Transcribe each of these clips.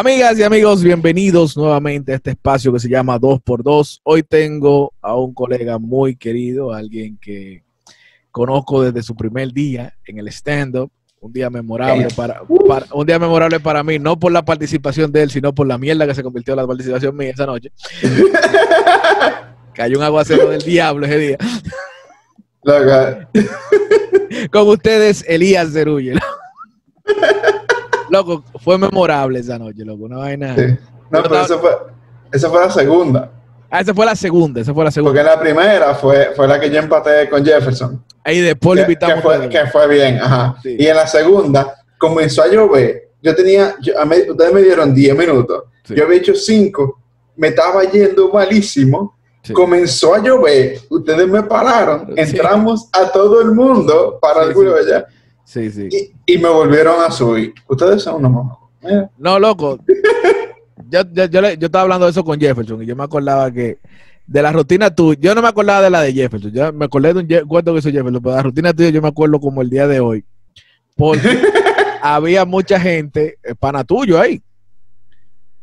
Amigas y amigos, bienvenidos nuevamente a este espacio que se llama 2x2. Hoy tengo a un colega muy querido, alguien que conozco desde su primer día en el stand-up. Un día memorable para, para- un día memorable para mí, no por la participación de él, sino por la mierda que se convirtió en la participación mía esa noche. Cayó un aguacero del diablo ese día. Con ustedes, Elías Zerulle. Loco, fue memorable esa noche, loco. Una vaina. sí. No, pero eso fue, esa fue la segunda. Ah, esa fue la segunda, esa fue la segunda. Porque la primera fue, fue la que yo empaté con Jefferson. Ahí después lo Que, invitamos. que fue, que fue bien, ajá. Sí. Y en la segunda comenzó a llover. Yo tenía, yo- a mí- ustedes me dieron 10 minutos. Sí. Yo había hecho 5. Me estaba yendo malísimo. Sí. Comenzó a llover. Ustedes me pararon. Entramos a todo el mundo para el culo allá. Sí, sí. Y, y me volvieron a subir. Ustedes son unos. No, loco. Yo, yo, yo, le- yo estaba hablando de eso con Jefferson y yo me acordaba que de la rutina tuya, yo no me acordaba de la de Jefferson, yo me acordé de un Je- cuento que hizo Jefferson, pero de la rutina tuya yo me acuerdo como el día de hoy, porque había mucha gente, eh, pana tuyo ahí.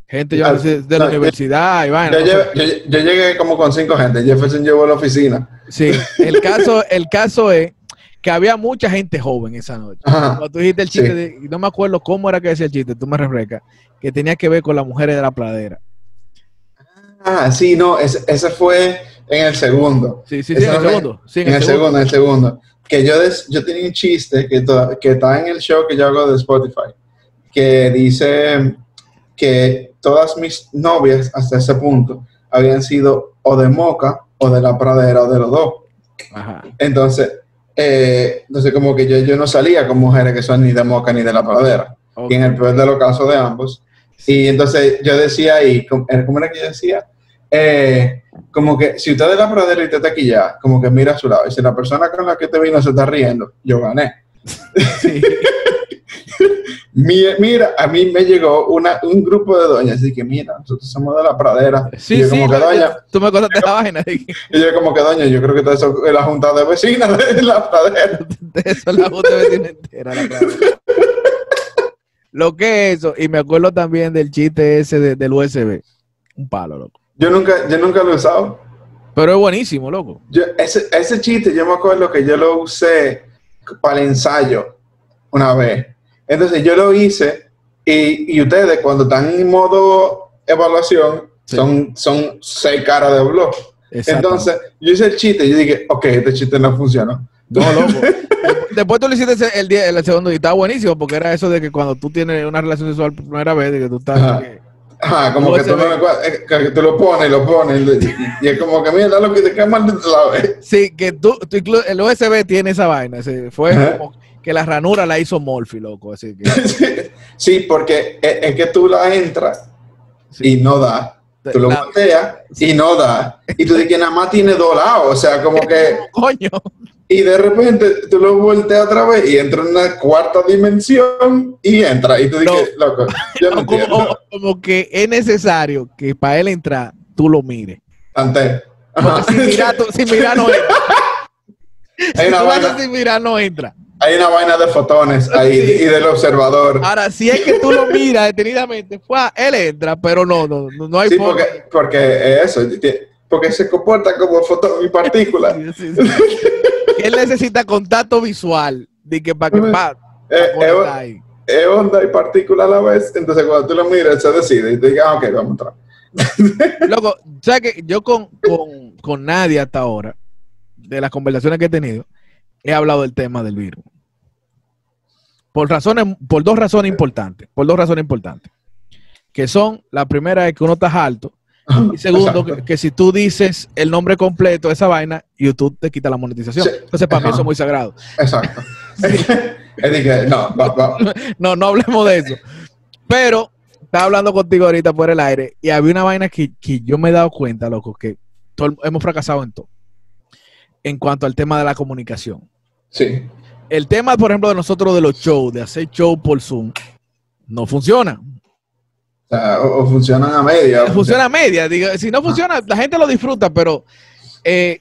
Gente yo sé, de la No, yo- universidad y vaina. Yo, no yo- yo llegué como con cinco gente. Jefferson llevó a la oficina. Sí, el caso, el caso es que había mucha gente joven esa noche. Ajá. Cuando tú dijiste el chiste, Sí. de- no me acuerdo cómo era que decía el chiste, tú me refrescas, que tenía que ver con las mujeres de la pradera. Ah, sí, no, ese, ese fue en el segundo. Sí, sí, sí, en el segundo. Sí, En el segundo, en el segundo. Que yo, des- yo tenía un chiste que, to- que está en el show que yo hago de Spotify, que dice que todas mis novias hasta ese punto habían sido o de Moca o de la pradera o de los dos. Ajá. Entonces, eh, entonces como que yo, yo no salía con mujeres que son ni de Moca ni de la pradera. Y en el peor de los casos de ambos. Y entonces yo decía ahí, ¿cómo cómo era que yo decía? Eh, como que si usted es la pradera y te ya, como que mira a su lado. Y si la persona con la que te vino se está riendo, yo gané. Sí. Mi- Mira, a mí me llegó una, un grupo de doñas, así que mira, nosotros somos de la pradera. Sí, y yo sí, como que tú me contaste la vaina de, y yo como que doña, yo creo que eso es la junta de vecinas de la pradera. de eso la puta vecina entera. la pradera. Lo que es eso, y me acuerdo también del chiste ese de- del USB. Un palo, loco. Yo nunca, yo nunca lo he usado. Pero es buenísimo, loco. Yo, ese, ese chiste, yo me acuerdo que yo lo usé para el ensayo una vez. Entonces yo lo hice y, y ustedes cuando están en modo evaluación Sí. son, son seis caras de blog. Entonces yo hice el chiste y yo dije, ok, este chiste no funcionó. No, loco. Después- tú lo hiciste el, día, el segundo y estaba buenísimo porque era eso de que cuando tú tienes una relación sexual por primera vez, de que tú estás. Ajá. que- Ajá, como que tú, no me eh, que tú lo pones, lo pones y, es como que mira lo que te queda mal de la vez. Sí, que tú, tú el USB tiene esa vaina. ese- fue como que la ranura la hizo Morphy, loco. Así que. Sí, porque es, es que tú la entras sí. y no da. Tú lo volteas y no da. Y tú dices que nada más tiene dos lados. O sea, como que. Coño. Y de repente tú lo volteas otra vez y entra en una cuarta dimensión y entra. Y tú dices, loco, yo no O como, entiendo. o- como que es necesario que para él entrar, tú lo mires. Antes. Tú- sin mirar no entra. Si tú no entra. Hay una vaina de fotones ahí Sí. y del observador. Ahora, si es que tú lo miras detenidamente, fue, él entra, pero no, no, no, no hay Sí, porque, porque eso, porque se comporta como fotón y partícula. Sí, él necesita contacto visual de que para que pa, Eh, es onda y partícula a la vez. Entonces, cuando tú lo miras, se decide y te digas, ah, ok, vamos a entrar. Loco, ¿sabes que Yo con, con, con nadie hasta ahora, de las conversaciones que he tenido, he hablado del tema del virus. Por razones, por dos razones importantes. Por dos razones importantes. Que son, la primera es que uno está alto. Y segundo, que, que si tú dices el nombre completo de esa vaina, YouTube te quita la monetización. Sí. Entonces, para mí eso es muy sagrado. Exacto. es de que, no, va, va. No, no hablemos de eso. Pero estaba hablando contigo ahorita por el aire y había una vaina que, que yo me he dado cuenta, loco, que todo hemos fracasado en todo. En cuanto al tema de la comunicación. Sí. El tema, por ejemplo, de nosotros de los shows, de hacer show por Zoom, no funciona. O, sea, o, o funcionan a media. o Funciona a media. Digo, si no funciona, la gente lo disfruta, pero eh,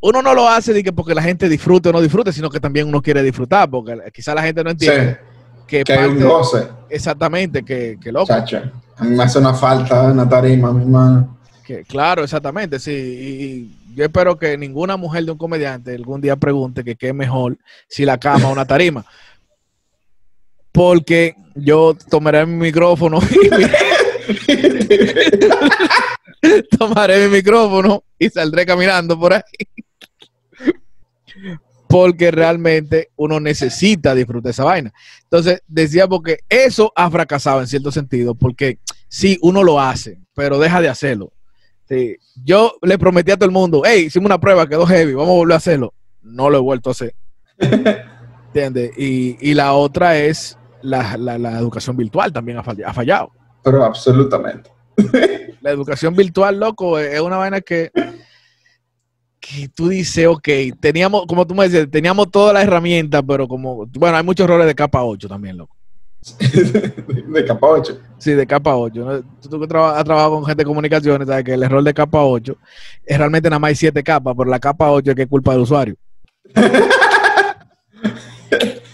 uno no lo hace porque la gente disfrute o no disfrute, sino que también uno quiere disfrutar, porque quizá la gente no Sí. entiende. que, Que hay un goce. Exactamente, que, que loco. Chacho, a mí me hace una falta una tarima, mi hermano. Que, claro, exactamente, sí. Yo espero que ninguna mujer de un comediante algún día pregunte que qué mejor, si la cama o una tarima. Porque yo tomaré mi micrófono y tomaré mi micrófono y saldré caminando por ahí. Porque realmente uno necesita disfrutar esa vaina. Entonces, decía porque eso ha fracasado en cierto sentido, porque sí, uno lo hace, pero deja de hacerlo. Sí. Yo le prometí a todo el mundo, hey, hicimos una prueba, quedó heavy, vamos a volver a hacerlo. No lo he vuelto a hacer. ¿Entiendes? Y, y la otra es la, la- la educación virtual también ha, fall- ha fallado. Pero absolutamente. La educación virtual, loco, es una vaina que, que tú dices, ok, teníamos, como tú me dices, teníamos todas las herramientas, pero como, bueno, hay muchos errores de capa 8 también, loco. De capa 8. Sí, de capa 8. ¿no? Tú, que has trabajado con gente de comunicaciones, sabes que el error de capa 8 es realmente nada más hay 7 capas, pero la capa 8 es que es culpa del usuario.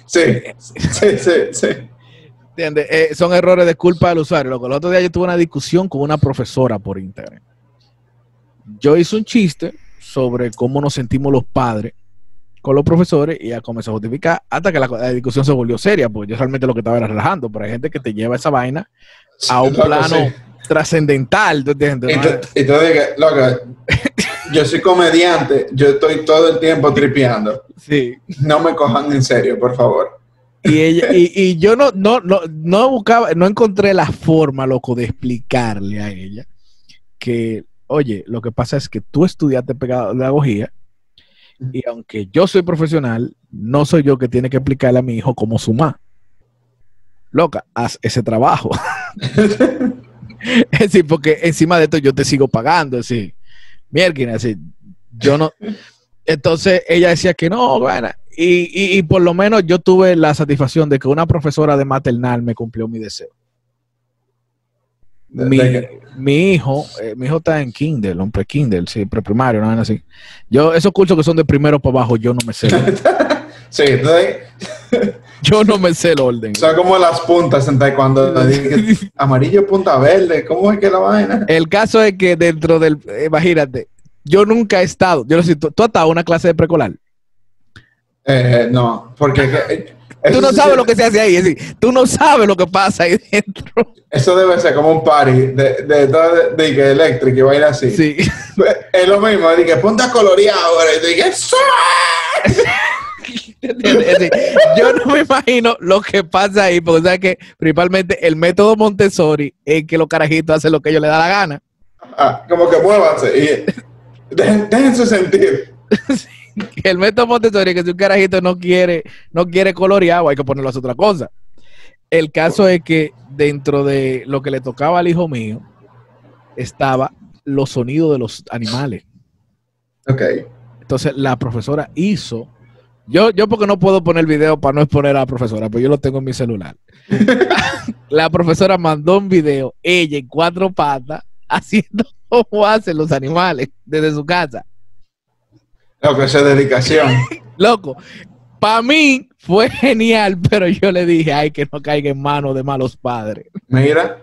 Sí, sí, sí, sí. ¿Entiendes? Eh, son errores de culpa del usuario. Loco. El otro día yo tuve una discusión con una profesora por internet. Yo hice un chiste sobre cómo nos sentimos los padres con los profesores y ella comenzó a justificar hasta que la, la discusión se volvió seria, porque yo realmente lo que estaba era relajando, pero hay gente que te lleva esa vaina a un Loco, plano sí. trascendental. ¿tú entiendes? Tú dices, loca, yo soy comediante, yo estoy todo el tiempo tripeando. Sí. No me cojan en serio, por favor. Y, ella, y, y yo no, no, no, no buscaba, no encontré la forma, loco, de explicarle a ella que, oye, lo que pasa es que tú estudiaste pedagogía y aunque yo soy profesional, no soy yo que tiene que explicarle a mi hijo cómo sumar. Loca, haz ese trabajo. es decir, porque encima de esto yo te sigo pagando, es decir, mierda, así, yo no. Entonces ella decía que no, bueno, y, y- y por lo menos yo tuve la satisfacción de que una profesora de maternal me cumplió mi deseo. Mi, de que- mi hijo, eh, mi hijo está en Kindle, en pre-Kindle, sí, preprimario, no así. Yo, esos cursos que son de primero para abajo, yo no me sé. el orden. Sí, yo no me sé el orden. son como las puntas en taekwondo. Amarillo, punta verde, ¿cómo es que la vaina? El caso es que dentro del, eh, imagínate, yo nunca he estado, yo no sé, tú, tú has estado en una clase de preescolar. Eh, no, porque que- Tú no sí- sabes lo que se hace ahí, es decir, tú no sabes lo que pasa ahí dentro. Eso debe ser como un party de, de, de, de, que eléctrico y va a ir así. Sí. Es lo mismo, de que punta coloreado, ahora, y dije. Es decir, yo no me imagino lo que pasa ahí, porque sabes que principalmente el método Montessori es que los carajitos hacen lo que ellos les da la gana. Ah, como que muévanse y dejen, déjense sentir. El método Montessori es que si un carajito no quiere, no quiere coloreado, hay que ponerlo a hacer otra cosa. El caso es que dentro de lo que le tocaba al hijo mío estaba los sonidos de los animales. Ok. Entonces la profesora hizo. Yo, yo porque no puedo poner video para no exponer a la profesora, pero yo lo tengo en mi celular. la profesora mandó un video, ella en cuatro patas, haciendo como hacen los animales desde su casa. Lo que es dedicación. Loco, para mí fue genial, pero yo le dije, ay, que no caiga en manos de malos padres. Mira.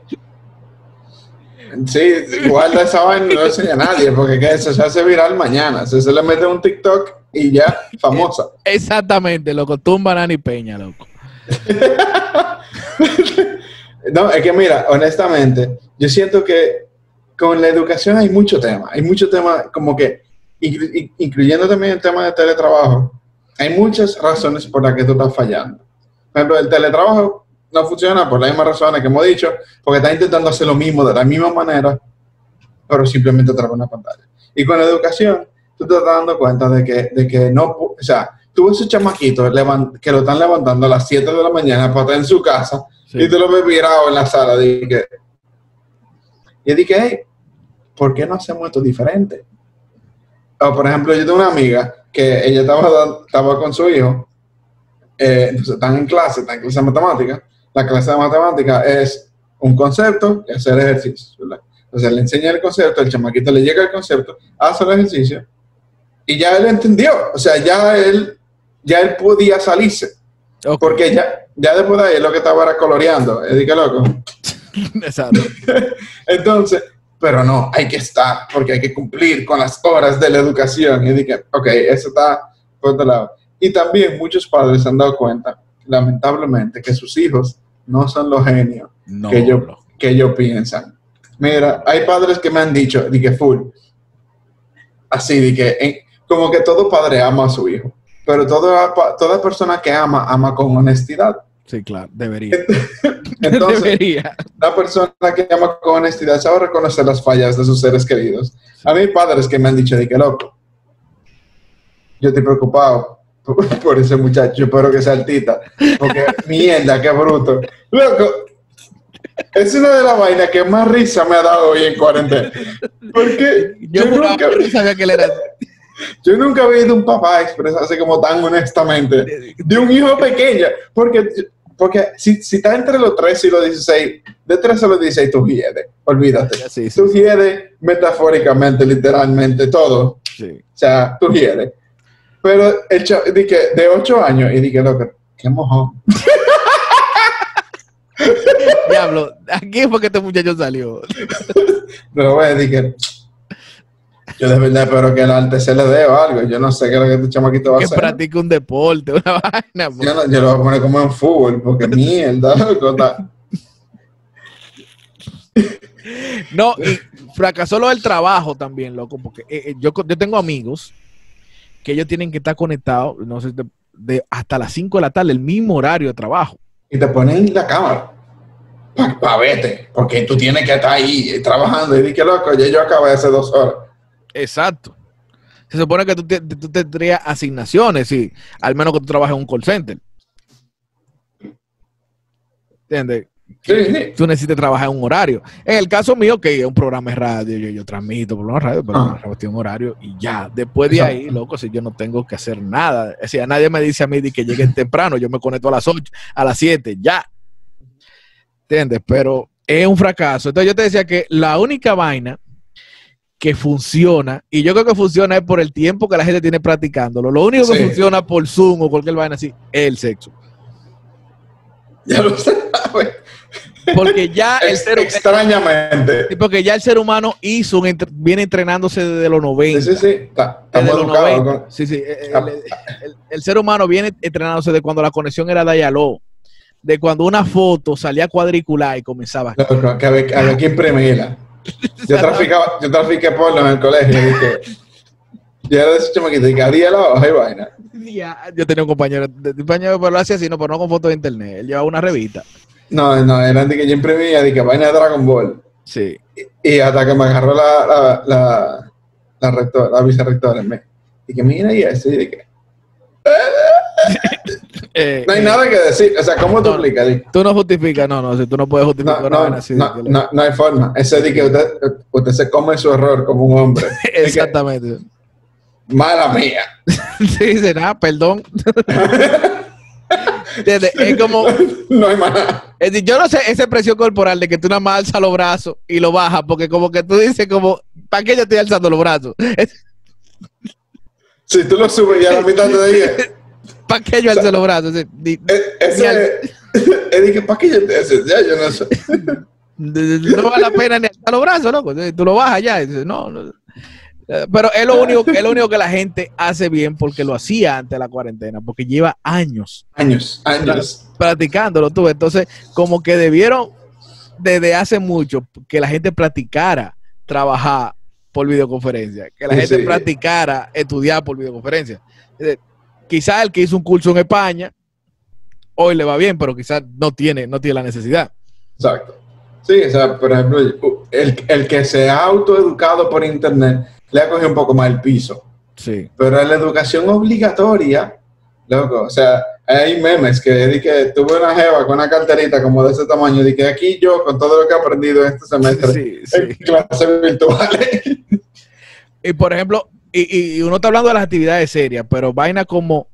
Sí, guarda esa vaina y no lo enseña a nadie, porque que eso se hace viral mañana. Se, se le mete un TikTok y ya, famosa. Exactamente, loco, tumba Nani Peña, loco. No, es que mira, honestamente, yo siento que con la educación hay mucho tema. Hay mucho tema, como que, incluyendo también el tema de teletrabajo, hay muchas razones por las que tú estás fallando. Por ejemplo, el teletrabajo no funciona por las mismas razones que hemos dicho, porque estás intentando hacer lo mismo de la misma manera, pero simplemente trae una pantalla. Y con la educación, tú te estás dando cuenta de que, de que no, o sea, tú ves esos chamaquitos que lo están levantando a las 7 de la mañana para estar en su casa Sí. y tú lo ves virado en la sala. Dije, y dije, hey, ¿por qué no hacemos esto diferente? O, por ejemplo, yo tengo una amiga que ella estaba, estaba con su hijo, eh, entonces están en clase, están en clase de matemática. La clase de matemática es un concepto y hacer ejercicios, ¿verdad? Entonces le enseña el concepto, el chamaquito le llega el concepto, hace el ejercicio y ya él entendió, o sea, ya él, ya él podía salirse. Okay. Porque ya, ya después de ahí lo que estaba era coloreando. Y dije, loco. Exacto. Entonces, pero no, hay que estar, porque hay que cumplir con las horas de la educación. Y dije, ok, eso está por otro lado. Y también muchos padres se han dado cuenta, lamentablemente, que sus hijos no son los genios que, ellos, que ellos piensan. Mira, hay padres que me han dicho, que full, así, de que como que todo padre ama a su hijo, pero toda, toda persona que ama, ama con honestidad. Sí, claro, debería. Entonces, debería. la persona que ama con honestidad sabe reconocer las fallas de sus seres queridos. A mí padres que me han dicho de que loco, yo estoy preocupado por, ese muchacho, espero que sea altita, porque mierda, qué bruto. Loco, es una de las vainas que más risa me ha dado hoy en cuarentena. Porque yo, nunca, sabía que él era. Yo nunca había visto un papá expresarse como tan honestamente de un hijo pequeño. Porque, porque si, si estás entre los 13 y los 16, de 13 a los 16 tú hiedes, olvídate. Tú hiedes metafóricamente, literalmente, todo. O sea, tú hiedes. Pero el de 8 años, y dije, loco, qué mojón. Diablo, aquí fue que este muchacho salió. Pero bueno, dije, yo de verdad espero que el arte se le dé o algo. Yo no sé qué es lo que este chamaquito va a hacer. Que practique un deporte, una vaina. Yo, yo, lo voy a poner como en fútbol, porque mierda, No, y fracasó lo del trabajo también, loco, porque eh, eh, yo, yo tengo amigos que ellos tienen que estar conectados, no sé, de, hasta las 5 de la tarde, el mismo horario de trabajo. Y te ponen la cámara para vete, porque tú tienes que estar ahí trabajando. Y dije, loco, ya yo acabé hace dos horas. Exacto. Se supone que tú, tú tendrías asignaciones, sí, al menos que tú trabajes en un call center. ¿Entiendes? Tú necesitas trabajar en un horario. En el caso mío, que es un programa de radio, yo, yo transmito por una radio, pero ah. me un horario y ya. Después de ahí, loco, si yo no tengo que hacer nada. O sea, nadie me dice a mí de que lleguen temprano, yo me conecto a las 8, a las 7, ya. ¿Entiendes? Pero es un fracaso. Entonces yo te decía que la única vaina que funciona, y yo creo que funciona es por el tiempo que la gente tiene practicándolo. Lo único que funciona por Zoom o cualquier vaina así es el sexo. Ya lo sabes. Porque ya el ser extrañamente. Porque ya el ser humano hizo viene entrenándose desde los 90. Sí, sí, sí. desde los 90. Sí, sí. El, ser humano viene entrenándose de cuando la conexión era Dayaló. De cuando una foto salía cuadricular y comenzaba. No, que había, que imprimirla. Yo, traficaba, yo trafiqué porno en el colegio y dije. Yo era de ese chamaquito y que la hoja y vaina. yo tenía un compañero, de, compañero, pero lo hacía así, no, pero no con fotos de internet. Él llevaba una revista. No, no, era de que yo imprimía de que vaina de Dragon Ball. Sí. Y, hasta que me agarró la, la, la, la, rector, la vicerrectora. Me, y que mira y eso, y de que. Eh, no hay nada que decir. O sea, ¿cómo tú explicas? Tú no justificas, no, no, si tú no puedes justificar no, no, así. No, no, no, hay forma. Ese de que usted, usted se come su error como un hombre. Exactamente. mala mía. sí, será, perdón. Es como. No hay más Es decir, yo no sé esa expresión corporal de que tú nada más alzas los brazos y lo bajas, porque como que tú dices, como, ¿para qué yo estoy alzando los brazos? Si tú lo subes ya la mitad te dije. ¿Para qué yo alzo los brazos? Es, que, ¿para qué yo te haces? Ya, yo no sé. No vale la pena ni alzar los brazos, ¿no? Tú lo bajas ya. no, no. Pero es lo, único, es lo único que la gente hace bien porque lo hacía antes de la cuarentena, porque lleva años. Años, años. Practicándolo tú. Entonces, como que debieron desde hace mucho que la gente practicara trabajar por videoconferencia, que la gente practicara estudiar por videoconferencia. Quizás el que hizo un curso en España, hoy le va bien, pero quizás no tiene, no tiene la necesidad. Exacto. Sí, o sea, por ejemplo, el, el que se ha autoeducado por internet le ha cogido un poco más el piso. Sí. Pero en la educación obligatoria, loco, o sea, hay memes que di que tuve una jeva con una carterita como de ese tamaño, di que aquí yo, con todo lo que he aprendido este semestre, en clases virtuales. Y por ejemplo, y, y, uno está hablando de las actividades serias, pero vaina como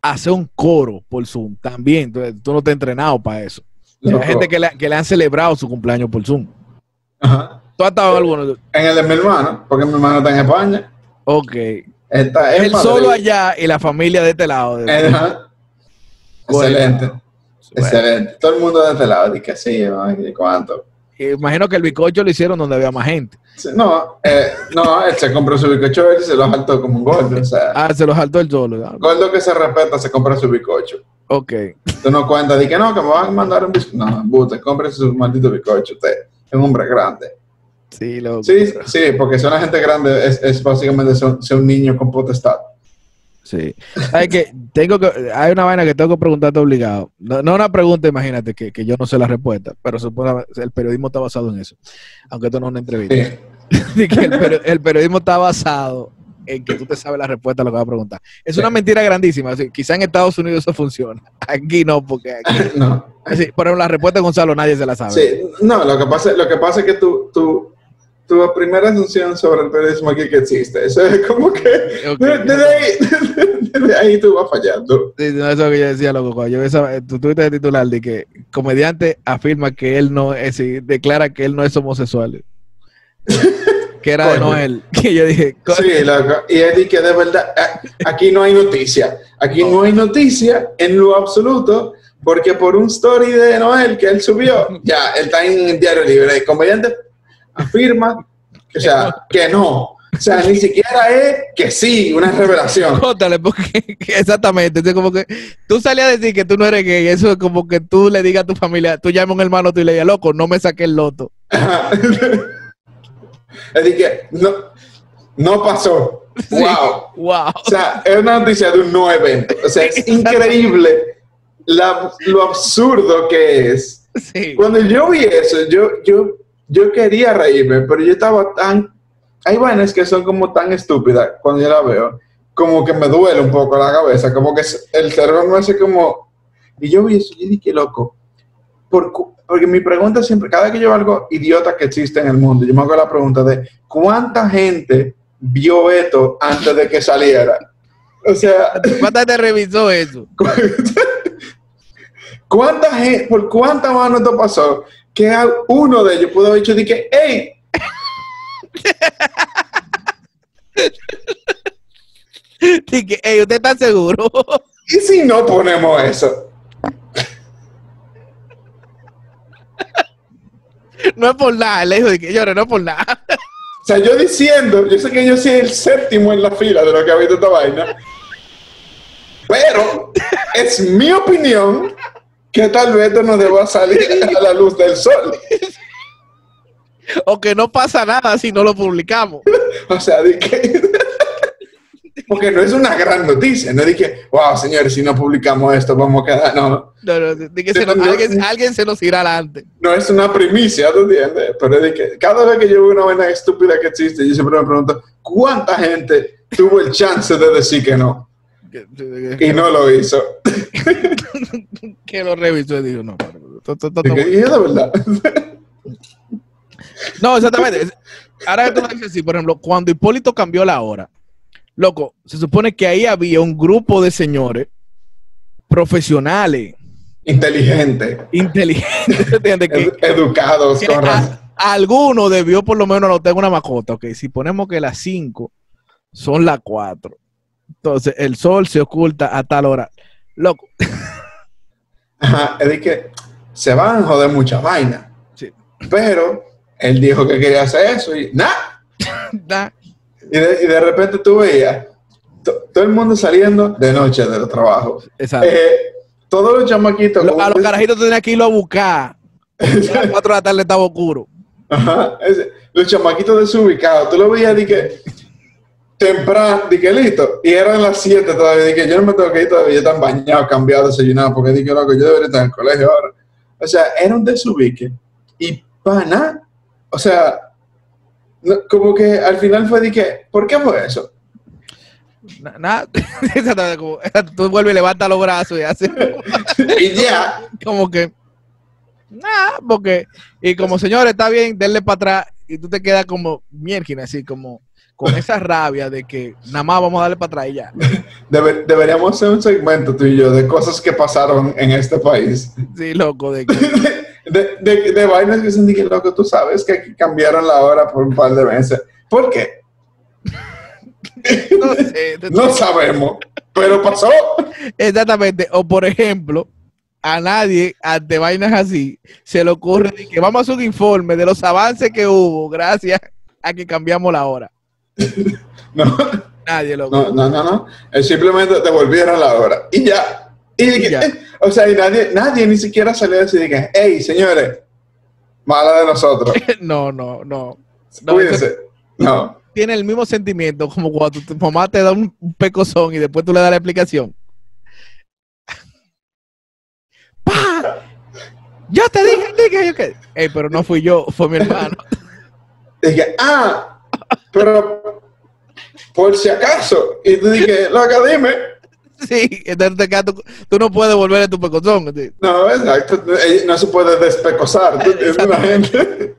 hacer un coro por Zoom, también, tú, tú no te has entrenado para eso. Hay gente que le, que le han celebrado su cumpleaños por Zoom. Ajá. ¿Tú has estado en alguno? En el de mi hermano, porque mi hermano está en España. Ok. Está Él solo allá y la familia de este lado. Excelente. Excelente. Todo el mundo de este lado dice sí, ¿de cuánto? Imagino que el bicocho lo hicieron donde había más gente. no, eh, no, él se compró su bicocho y se lo saltó como un gordo. O sea, ah, se lo saltó el solo. Gordo que se respeta se compra su bicocho. Ok. Tú no cuentas de que no, que me van a mandar un bizcocho. No, bute, compre su maldito bicocho. Usted es un hombre grande. Sí, lo Sí, sí, porque ser una gente grande es, es básicamente ser, un niño con potestad. Sí. Hay que, tengo que, hay una vaina que tengo que preguntarte obligado. No, no una pregunta, imagínate, que, que, yo no sé la respuesta, pero supone, el periodismo está basado en eso. Aunque esto no es una entrevista. el, el, periodismo está basado en que tú te sabes la respuesta a lo que va a preguntar. Es una mentira grandísima. quizá en Estados Unidos eso funciona. Aquí no, porque aquí. no. Así, por ejemplo, la respuesta de Gonzalo nadie se la sabe. Sí, no, lo que pasa, lo que pasa es que tú, tú, tu primera asunción sobre el periodismo aquí que existe. Eso es como que desde, ahí, ahí, tú vas fallando. Sí, no, eso que yo decía, loco. Yo esa, tu Twitter de titular de que comediante afirma que él no es, declara que él no es homosexual. que era de Noel. Que yo dije, sí, loco. Y él dice que de verdad, aquí no hay noticia. Aquí no hay noticia en lo absoluto, porque por un story de Noel que él subió, ya, él está en el diario libre. Comediante afirma, o sea, que no. O sea, ni siquiera es que sí, una revelación. Jótale, porque exactamente. Es como que tú salías a decir que tú no eres gay. Eso es como que tú le digas a tu familia, tú llamas a un hermano tú y le digas, loco, no me saqué el loto. Es que no, no pasó. Wow. wow. O sea, es una noticia de un no evento. O sea, es increíble lo absurdo que es. Sí. Cuando yo vi eso, yo, yo, yo quería reírme, pero yo estaba tan... Hay vainas que son como tan estúpidas cuando yo la veo, como que me duele un poco la cabeza, como que el cerebro me hace como... Y yo vi eso y dije, loco, por, porque mi pregunta siempre, cada vez que yo veo algo idiota que existe en el mundo, yo me hago la pregunta de ¿cuánta gente vio esto antes de que saliera? O sea... ¿Cuánta gente revisó eso? ¿Cuánta gente, por cuánta mano esto pasó? Que uno de ellos pudo haber dicho, dije, ¡Ey! Dije, ¡Ey, usted está seguro! ¿Y si no ponemos eso? no es por nada, le dijo que llore, no es por nada. O sea, yo diciendo, yo sé que yo soy el séptimo en la fila de lo que ha visto esta vaina, pero es mi opinión que tal vez no deba salir a la luz del sol. O que no pasa nada si no lo publicamos. o sea, de que porque no es una gran noticia, no dije, wow, señores, si no publicamos esto, vamos a quedar, no. No, no, de que se nos, alguien, se nos irá adelante. No es una primicia, ¿tú entiendes? Pero de que cada vez que yo veo una vaina estúpida que existe, yo siempre me pregunto, ¿cuánta gente tuvo el chance de decir que no? Y no lo hizo. que lo revisó y dijo, no, y es verdad. no, exactamente. Ahora que tú dices así, por ejemplo, cuando Hipólito cambió la hora, Loco, se supone que ahí había un grupo de señores profesionales. Inteligentes. Inteligentes. educados. alguno debió por lo menos no tengo una mascota. Ok, si ponemos que las 5 son las 4. Entonces el sol se oculta a tal hora. Loco. Ajá, es que se van a joder mucha vaina. Sí. Pero él dijo que quería hacer eso y nada. Nah. Y de, repente tú veías todo el mundo saliendo de noche de los trabajos. Exacto. Eh, todos los chamaquitos. a los carajitos tenían que irlo a buscar. a las 4 de la tarde estaba oscuro. Ajá. los chamaquitos desubicados. Tú lo veías de que temprano, que listo. Y eran las 7 todavía. Que yo no me tengo que ir todavía. Están bañados, cambiados, desayunados. Porque dije, loco, yo debería estar en el colegio ahora. O sea, era un desubique. Y pana. O sea, como que al final fue que, ¿por qué fue eso? Nada, tú vuelves y levantas los brazos y así. y ya. Como que, nada, porque, y como señor, está bien, denle para atrás y tú te quedas como mierda, así como con esa rabia de que nada más vamos a darle para atrás y ya. deberíamos hacer un segmento tú y yo de cosas que pasaron en este país. Sí, loco, de que... de, de, de, vainas que se que loco, tú sabes que aquí cambiaron la hora por un par de veces. ¿Por qué? no, sé, no sabemos. pero pasó. Exactamente. O por ejemplo, a nadie ante vainas así se le ocurre que vamos a hacer un informe de los avances que hubo gracias a que cambiamos la hora. No, Nadie lo no, no, no, no. Simplemente devolvieron la hora. Y ya. Y, Y ya. o sea, y nadie, nadie ni siquiera salió a decir que, hey, señores, mala de nosotros. No, no, no. No, Cuídense. No. Tiene el mismo sentimiento como cuando tu, mamá te da un, pecozón y después tú le das la explicación. ¡Pa! Yo te dije, dije, yo que. Ey, pero no fui yo, fue mi hermano. Dije, ah, pero por si acaso. Y tú dije, loca, dime. Sí, entonces tú, tú no puedes volver a tu pecozón. ¿sí? No, exacto. Eh, No se puede despecosar. Tú tienes una gente.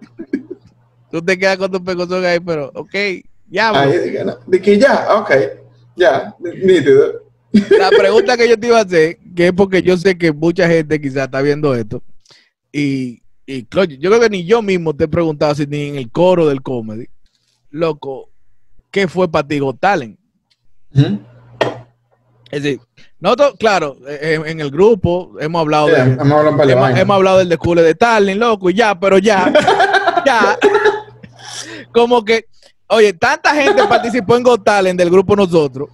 Tú te quedas con tu pecozón ahí, pero, ok, ya. Ahí dije, no. Dije, ya, ok. Ya, nítido. La pregunta que yo te iba a hacer, que es porque yo sé que mucha gente quizás está viendo esto, y, y yo creo que ni yo mismo te he preguntado si ni en el coro del comedy, loco, ¿qué fue para ti Got Talent? Es decir, nosotros, claro, eh, en, en el grupo hemos hablado de, Hemos hablado un par de hemos, vainas. hemos hablado del descule de Talent, loco, y ya, pero ya, ya, como que, oye, tanta gente participó en Got Talent del grupo nosotros,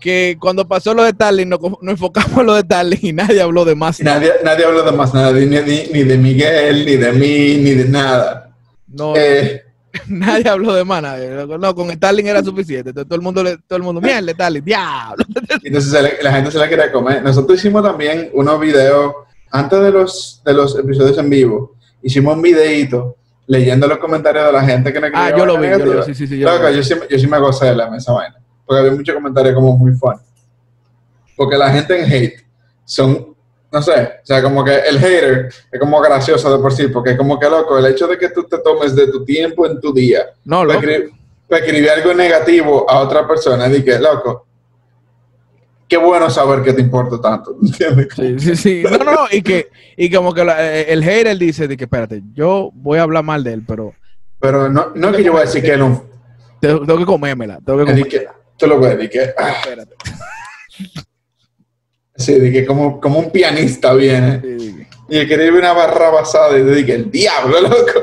que cuando pasó lo de Talent, nos, nos enfocamos en lo de Talent y nadie habló de más. Nadie, nadie habló de más nada, ni, ni, ni de Miguel, ni de mí, ni de nada. No, Eh, nadie habló de más. nadie. No, con Starling era suficiente. Entonces, todo el mundo, le- todo el mundo, mierda, Starling, diablo. entonces la gente se la quería comer. Nosotros hicimos también unos videos, antes de los, de los episodios en vivo, hicimos un videito leyendo los comentarios de la gente que nos Ah, yo lo vi, yo lo vi, sí, sí, sí, yo vi. yo, sí, yo sí me gocé de la esa vaina. Porque había muchos comentarios como muy fun. Porque la gente en hate son, no sé, o sea, como que el hater es como gracioso de por sí, porque es como que loco, el hecho de que tú te tomes de tu tiempo en tu día No, para escribir, para escribir algo negativo a otra persona, y que, loco, qué bueno saber que te importa tanto, ¿entiendes? Sí, sí, sí. No, no, no. Y que, y como que la- eh, el hater dice de que, espérate, yo voy a hablar mal de él, pero Pero no, no es que yo voy a decir que no, tengo, tengo que comérmela. Tengo que comérmela. tú lo ves, de que, ah, Espérate. Sí, de que como, como un pianista viene. Sí. Y escribe una barra basada y te dije, el diablo, loco.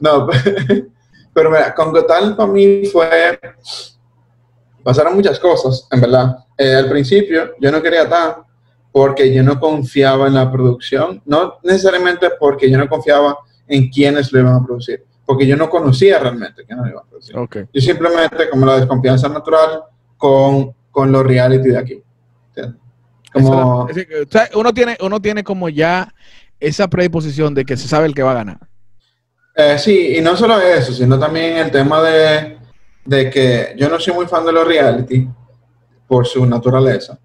No, pero mira, con Gotal para mí fue. Pasaron muchas cosas, en verdad. Eh, al principio yo no quería tan porque yo no confiaba en la producción. No necesariamente porque yo no confiaba en quienes lo iban a producir, porque yo no conocía realmente quiénes lo iban a producir. Ok. Yo simplemente, como la desconfianza natural con, con los reality de aquí. ¿entiendes? Como. Es decir, que, o sea, uno, tiene, uno tiene como ya esa predisposición de que se sabe el que va a ganar. Eh, sí, y no solo eso, sino también el tema de, de que yo no soy muy fan de los reality por su naturaleza.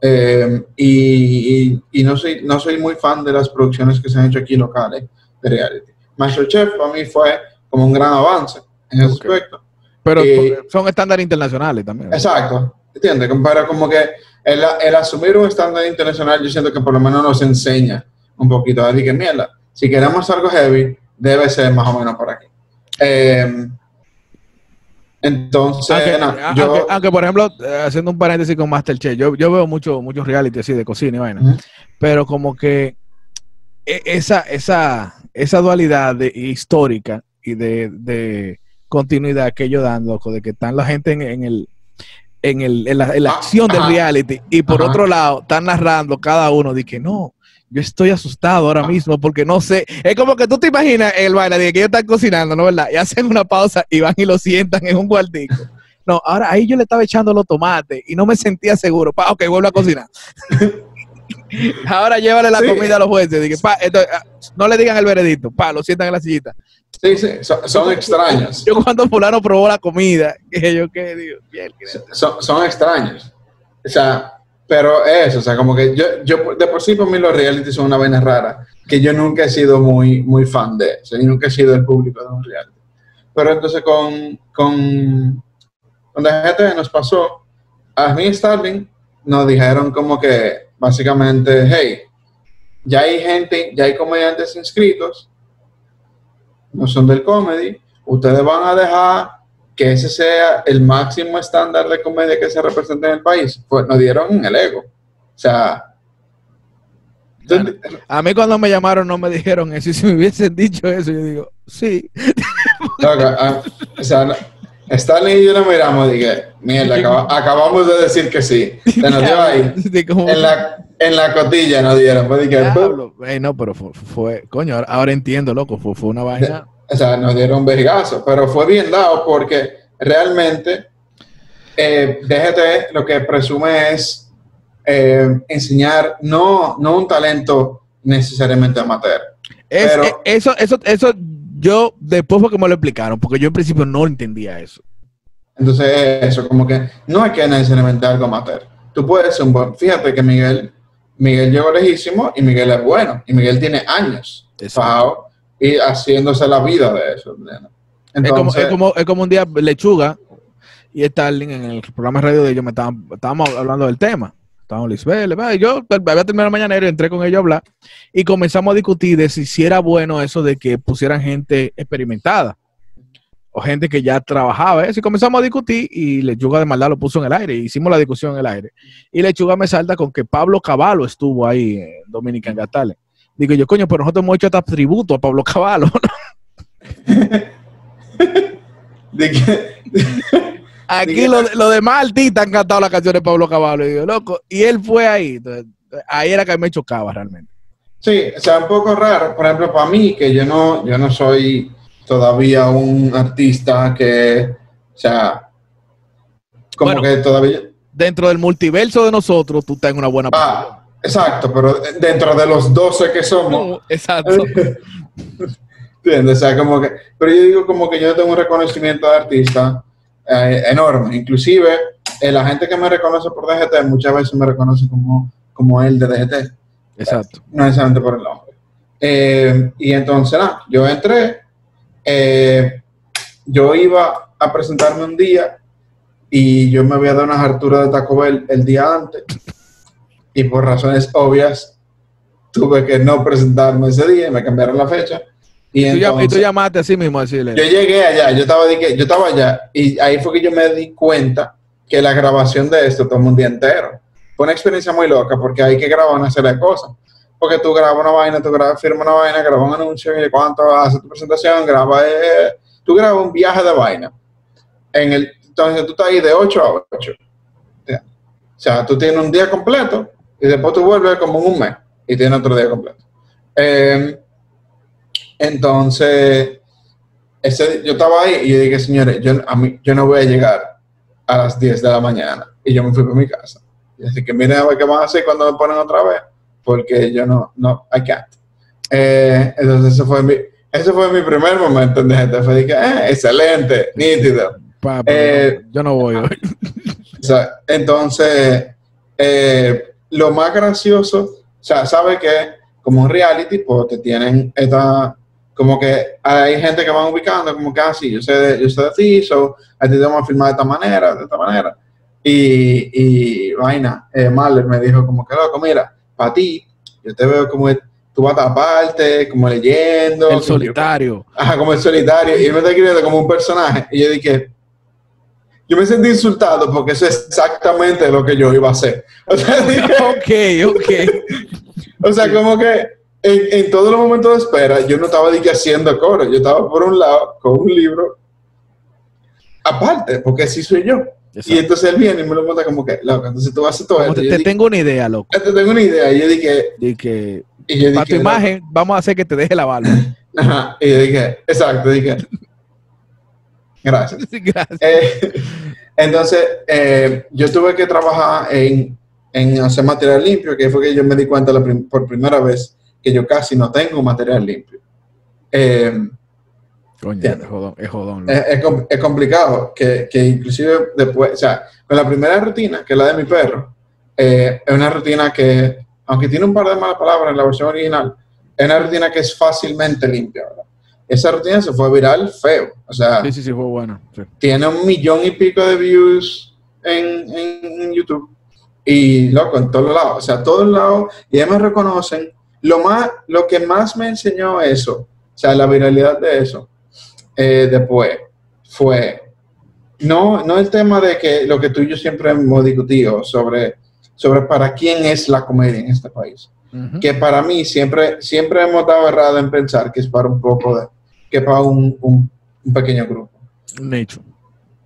Eh, y, y- y no, soy, no soy muy fan de las producciones que se han hecho aquí locales de reality. Masterchef para mí fue como un gran avance en ese aspecto. Pero Eh, son estándares internacionales también. ¿verdad? Exacto, ¿entiendes? Pero como que el, el asumir un estándar internacional, yo siento que por lo menos nos enseña un poquito. Así que, mierda, si queremos algo heavy, debe ser más o menos por aquí. Eh, entonces, Aunque, no, yo, aunque- aunque, por ejemplo, eh, haciendo un paréntesis con Masterchef, yo, yo veo mucho, muchos reality así de cocina y vaina, pero como que e- esa, esa, esa dualidad de, histórica y de, de continuidad que ellos dan, loco, de que están la gente en, en el en, el, en, la, en la Ah, acción del reality y por Ajá. otro lado están narrando cada uno de que no, yo estoy asustado ahora Ah. mismo porque no sé, es como que tú te imaginas el baile de que ellos están cocinando, ¿no verdad? Y hacen una pausa y van y lo sientan en un cuartico. No, ahora ahí yo le estaba echando los tomates y no me sentía seguro. Pa, ok, vuelvo a cocinar. ahora llévale la Sí. comida a los jueces. Dije, pa, ah, no le digan el veredicto. Pa, lo sientan en la sillita. Sí, sí, son, son extraños. Yo cuando fulano probó la comida, que yo qué digo, bien, que- Son, son extraños. O sea, pero eso, o sea, como que yo, yo de por sí por mí los reality son una vaina rara, que yo nunca he sido muy, muy fan de, o sea, yo nunca he sido el público de un reality. Pero entonces con, con, con DGT nos pasó, a mí y Starling nos dijeron como que básicamente, hey, ya hay gente, ya hay comediantes inscritos, no son del comedy, ustedes van a dejar que ese sea el máximo estándar de comedia que se representa en el país, pues nos dieron el ego. O sea, a mí cuando me llamaron no me dijeron eso. Y si me hubiesen dicho eso, yo digo, sí. Ah, o sea, Stanley y yo nos miramos y dije, mierda, acabamos de decir que sí. Se nos dio ahí. En la, en la cotilla nos dieron. Pues dije, no, pero fue, coño, ahora, entiendo, loco, fue, fue una vaina. O sea, nos dieron un vergazo, pero fue bien dado porque realmente eh, DGT lo que presume es eh, enseñar no, no un talento necesariamente amateur. pero, eh, eso, eso, eso yo después fue que me lo explicaron, porque yo en principio no entendía eso. Entonces, eso, como que no hay que necesariamente algo amateur. Tú puedes ser un buen. Fíjate que Miguel, Miguel llegó lejísimo y Miguel es bueno. Y Miguel tiene años y haciéndose la vida de eso. Entonces, es, como, es, como, un día Lechuga y Starling en el programa de radio de ellos me estaban, estábamos hablando del tema yo había terminado mañana y entré con ellos a hablar y comenzamos a discutir de si, era bueno eso de que pusieran gente experimentada o gente que ya trabajaba eso. Y comenzamos a discutir y Lechuga de maldad lo puso en el aire. Hicimos la discusión en el aire. Y Lechuga me salta con que Pablo Caballo estuvo ahí en Dominican Gatales. Digo yo, coño, pero nosotros hemos hecho hasta tributo a Pablo Caballo. Aquí lo, demás artistas han cantado las canciones de Pablo Caballo. Y loco, y él fue ahí. ahí era que me chocaba realmente. Sí, o sea, un poco raro. Por ejemplo, para mí, que yo no, yo no soy todavía un artista que, o sea, como que todavía... Dentro del multiverso de nosotros, tú estás en una buena ah, Exacto, pero dentro de los 12 que somos... exacto. ¿Entiendes? O sea, como que... Pero yo digo como que yo tengo un reconocimiento de artista eh, enorme. Inclusive, eh, la gente que me reconoce por DGT muchas veces me reconoce como, como el de DGT. Exacto. No necesariamente por el nombre. Eh, y entonces, nada, yo entré, yo iba a presentarme un día y yo me había dado unas harturas de Taco Bell el día antes y por razones obvias tuve que no presentarme ese día y me cambiaron la fecha y, tú, llamaste así mismo a decirle. Yo llegué allá, yo estaba, yo estaba allá y ahí fue que yo me di cuenta que la grabación de esto toma un día entero. Fue una experiencia muy loca porque hay que grabar una serie de cosas. Porque tú grabas una vaina, tú grabas, firmas una vaina, grabas un anuncio y cuánto haces tu presentación, grabas, eh, tú grabas un viaje de vaina. En el, entonces tú estás ahí de 8 a 8. O sea, tú tienes un día completo y después tú vuelves como en un mes y tienes otro día completo. Eh, entonces, ese, yo estaba ahí y yo dije, señores, yo, a mí, yo no voy a llegar a las 10 de la mañana. Y yo me fui para mi casa. Y así que miren a ver qué van a hacer cuando me ponen otra vez, porque yo no, no, I can't. Eh, entonces, ese fue mi, ese fue mi primer momento en DGT. Fue dije, eh, excelente, nítido. Eh, yo no voy hoy. O sea, entonces, eh, lo más gracioso, o sea, ¿sabe que Como un reality, pues te tienen esta como que hay gente que van ubicando, como que así, ah, yo sé de, yo sé de ti, so, a ti te vamos a filmar de esta manera, de esta manera. Y, y vaina, eh, Marler me dijo como que loco, mira, para ti, yo te veo como tú vas a taparte, como leyendo. El solitario. ajá, como el solitario. Y me está escribiendo como un personaje. Y yo dije, yo me sentí insultado porque eso es exactamente lo que yo iba a hacer. O sea, ok, ok. o sea, como que en, todos los momentos de espera, yo no estaba haciendo coro, yo estaba por un lado con un libro aparte, porque así soy yo. Y entonces él viene y me lo monta como que, loco, entonces tú haces todo esto. Te, tengo una idea, loco. Te tengo una idea. Y yo dije, dije para tu imagen, vamos a hacer que te deje la bala. Ajá. Y yo dije, exacto, dije, gracias. gracias. Eh, entonces, eh, yo tuve que trabajar en, en, hacer material limpio, que fue que yo me di cuenta por primera vez que yo casi no tengo material limpio. Eh, Coño, es jodón. Es, jodón, es, complicado, que, que, inclusive después, o sea, con la primera rutina, que es la de mi perro, eh, es una rutina que, aunque tiene un par de malas palabras en la versión original, es una rutina que es fácilmente limpia, ¿verdad? Esa rutina se fue viral feo, o sea... Sí, sí, sí, fue bueno. Tiene un millón y pico de views en, en, YouTube y, loco, en todos lados, o sea, todos lados, y ya me reconocen lo, más, lo que más me enseñó eso, o sea, la viralidad de eso, eh, después, fue no, no el tema de que lo que tú y yo siempre hemos discutido sobre, sobre para quién es la comedia en este país. Que para mí siempre, siempre hemos dado errado en pensar que es para un poco de, que para un, un, pequeño grupo. Nicho.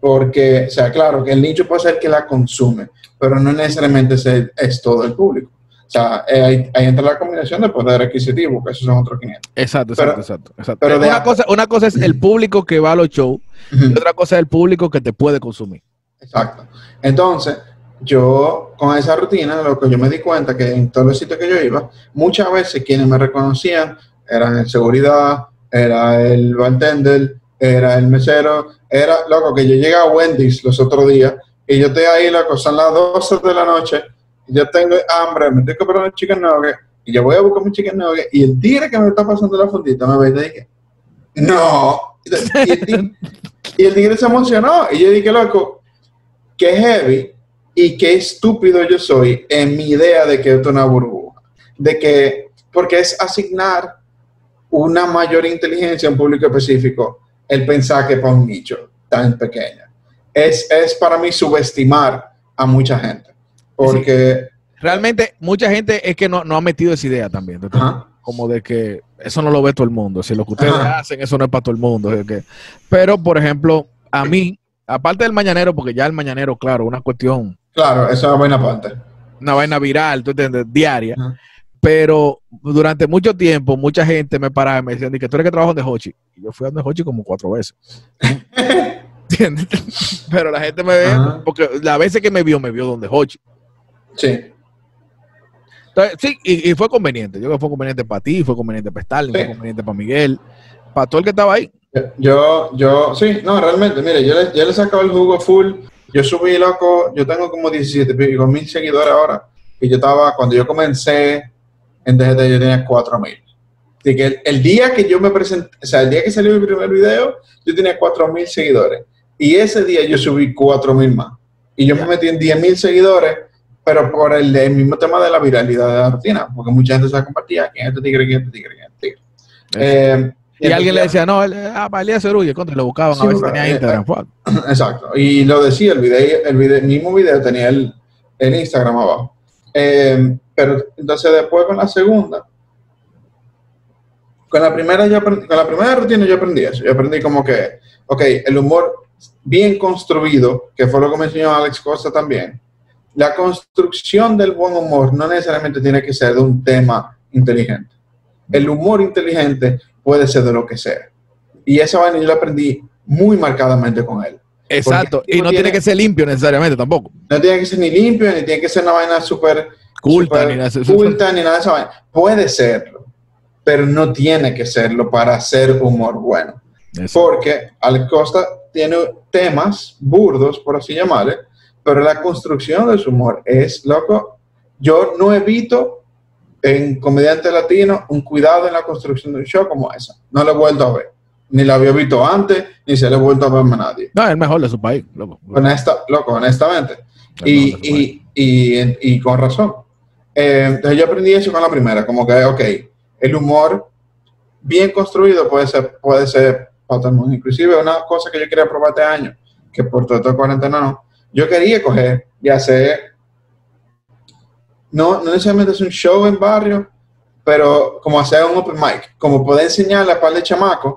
Porque, o sea, claro, que el nicho puede ser que la consume, pero no necesariamente es, es todo el público. O sea, eh, ahí, entra la combinación de poder adquisitivo, que esos son otros 500. Exacto, exacto, exacto. Pero una, cosa, una cosa es el público que va a los shows y otra cosa es el público que te puede consumir. Exacto. Entonces, yo con esa rutina, lo que yo me di cuenta que en todos los sitios que yo iba, muchas veces quienes me reconocían eran el seguridad, era el bartender, era el mesero, era, loco, que yo llegué a Wendy's los otros días y yo estoy ahí, loco, son las 12 de la noche yo tengo hambre, me estoy comprando un chicken y yo voy a buscar mi chicken nugget, y el tigre que me está pasando la fundita me ve y dije, no. Y el, tigre, se emocionó, y yo dije, loco, qué heavy y qué estúpido yo soy en mi idea de que esto es una burbuja. De que, porque es asignar una mayor inteligencia a un público específico el pensar que para un nicho tan pequeño. Es, es para mí subestimar a mucha gente. Porque... Realmente mucha gente es que no, ha metido esa idea también. como de que eso no lo ve todo el mundo. Si lo que ustedes hacen, eso no es para todo el mundo. pero, por ejemplo, a mí, aparte del mañanero, porque ya el mañanero, claro, una cuestión. Claro, esa es una vaina aparte. Una vaina viral, ¿tú entiendes? Diaria. Pero durante mucho tiempo, mucha gente me paraba y me decían, que tú eres que trabajas de Hochi. Y yo fui a donde Hochi como cuatro veces. ¿Entiendes? Pero la gente me ve, porque la veces que me vio, me vio donde Hochi. Sí. sí, y, fue conveniente. Yo creo que fue conveniente para ti, fue conveniente para Stalin, fue conveniente para Miguel, para todo el que estaba ahí. Yo, yo, sí, no, realmente, mire, yo le, yo le sacaba el jugo full. Yo subí, loco, yo tengo como 17 mil seguidores ahora. Y yo estaba, cuando yo comencé en DGT, yo tenía 4 mil. Así que el, día que yo me presenté, o sea, el día que salió mi primer video, yo tenía 4 mil seguidores. Y ese día yo subí 4 mil más. Y yo me metí en 10 mil seguidores pero por el, mismo tema de la viralidad de la rutina, porque mucha gente se compartía, ¿quién es este tigre, quién es este tigre, quién es este tigre? Eh, y, alguien le decía, no, ah, para Elías Cerulle, contra, lo buscaban a ver si tenía eh, Instagram. Eh, exacto, y lo decía, el, video, el, video, mismo video tenía el, el Instagram abajo. pero entonces después con la segunda, con la primera yo con la primera rutina yo aprendí eso, yo aprendí como que, ok, el humor bien construido, que fue lo que me enseñó Alex Costa también, la construcción del buen humor no necesariamente tiene que ser de un tema inteligente. El humor inteligente puede ser de lo que sea. Y esa vaina yo la aprendí muy marcadamente con él. Exacto. Y no tiene, que ser limpio necesariamente tampoco. No tiene que ser ni limpio, ni tiene que ser una vaina súper culta, ni, nada, culta ni nada de esa vaina. Puede serlo, pero no tiene que serlo para hacer humor bueno. Porque Al Costa tiene temas burdos, por así llamarle, pero la construcción de su humor es, loco, yo no evito en comediante latino un cuidado en la construcción de un show como esa. No lo he vuelto a ver. Ni la había visto antes, ni se le he vuelto a ver a nadie. No, es el mejor de su país, loco. loco, honestamente. Y, y, con razón. Eh, entonces yo aprendí eso con la primera, como que, ok, el humor bien construido puede ser, puede ser para Inclusive una cosa que yo quería probar este año, que por todo el cuarentena no, yo quería coger y hacer, no, no necesariamente es un show en barrio, pero como hacer un open mic, como poder enseñarle a par de chamacos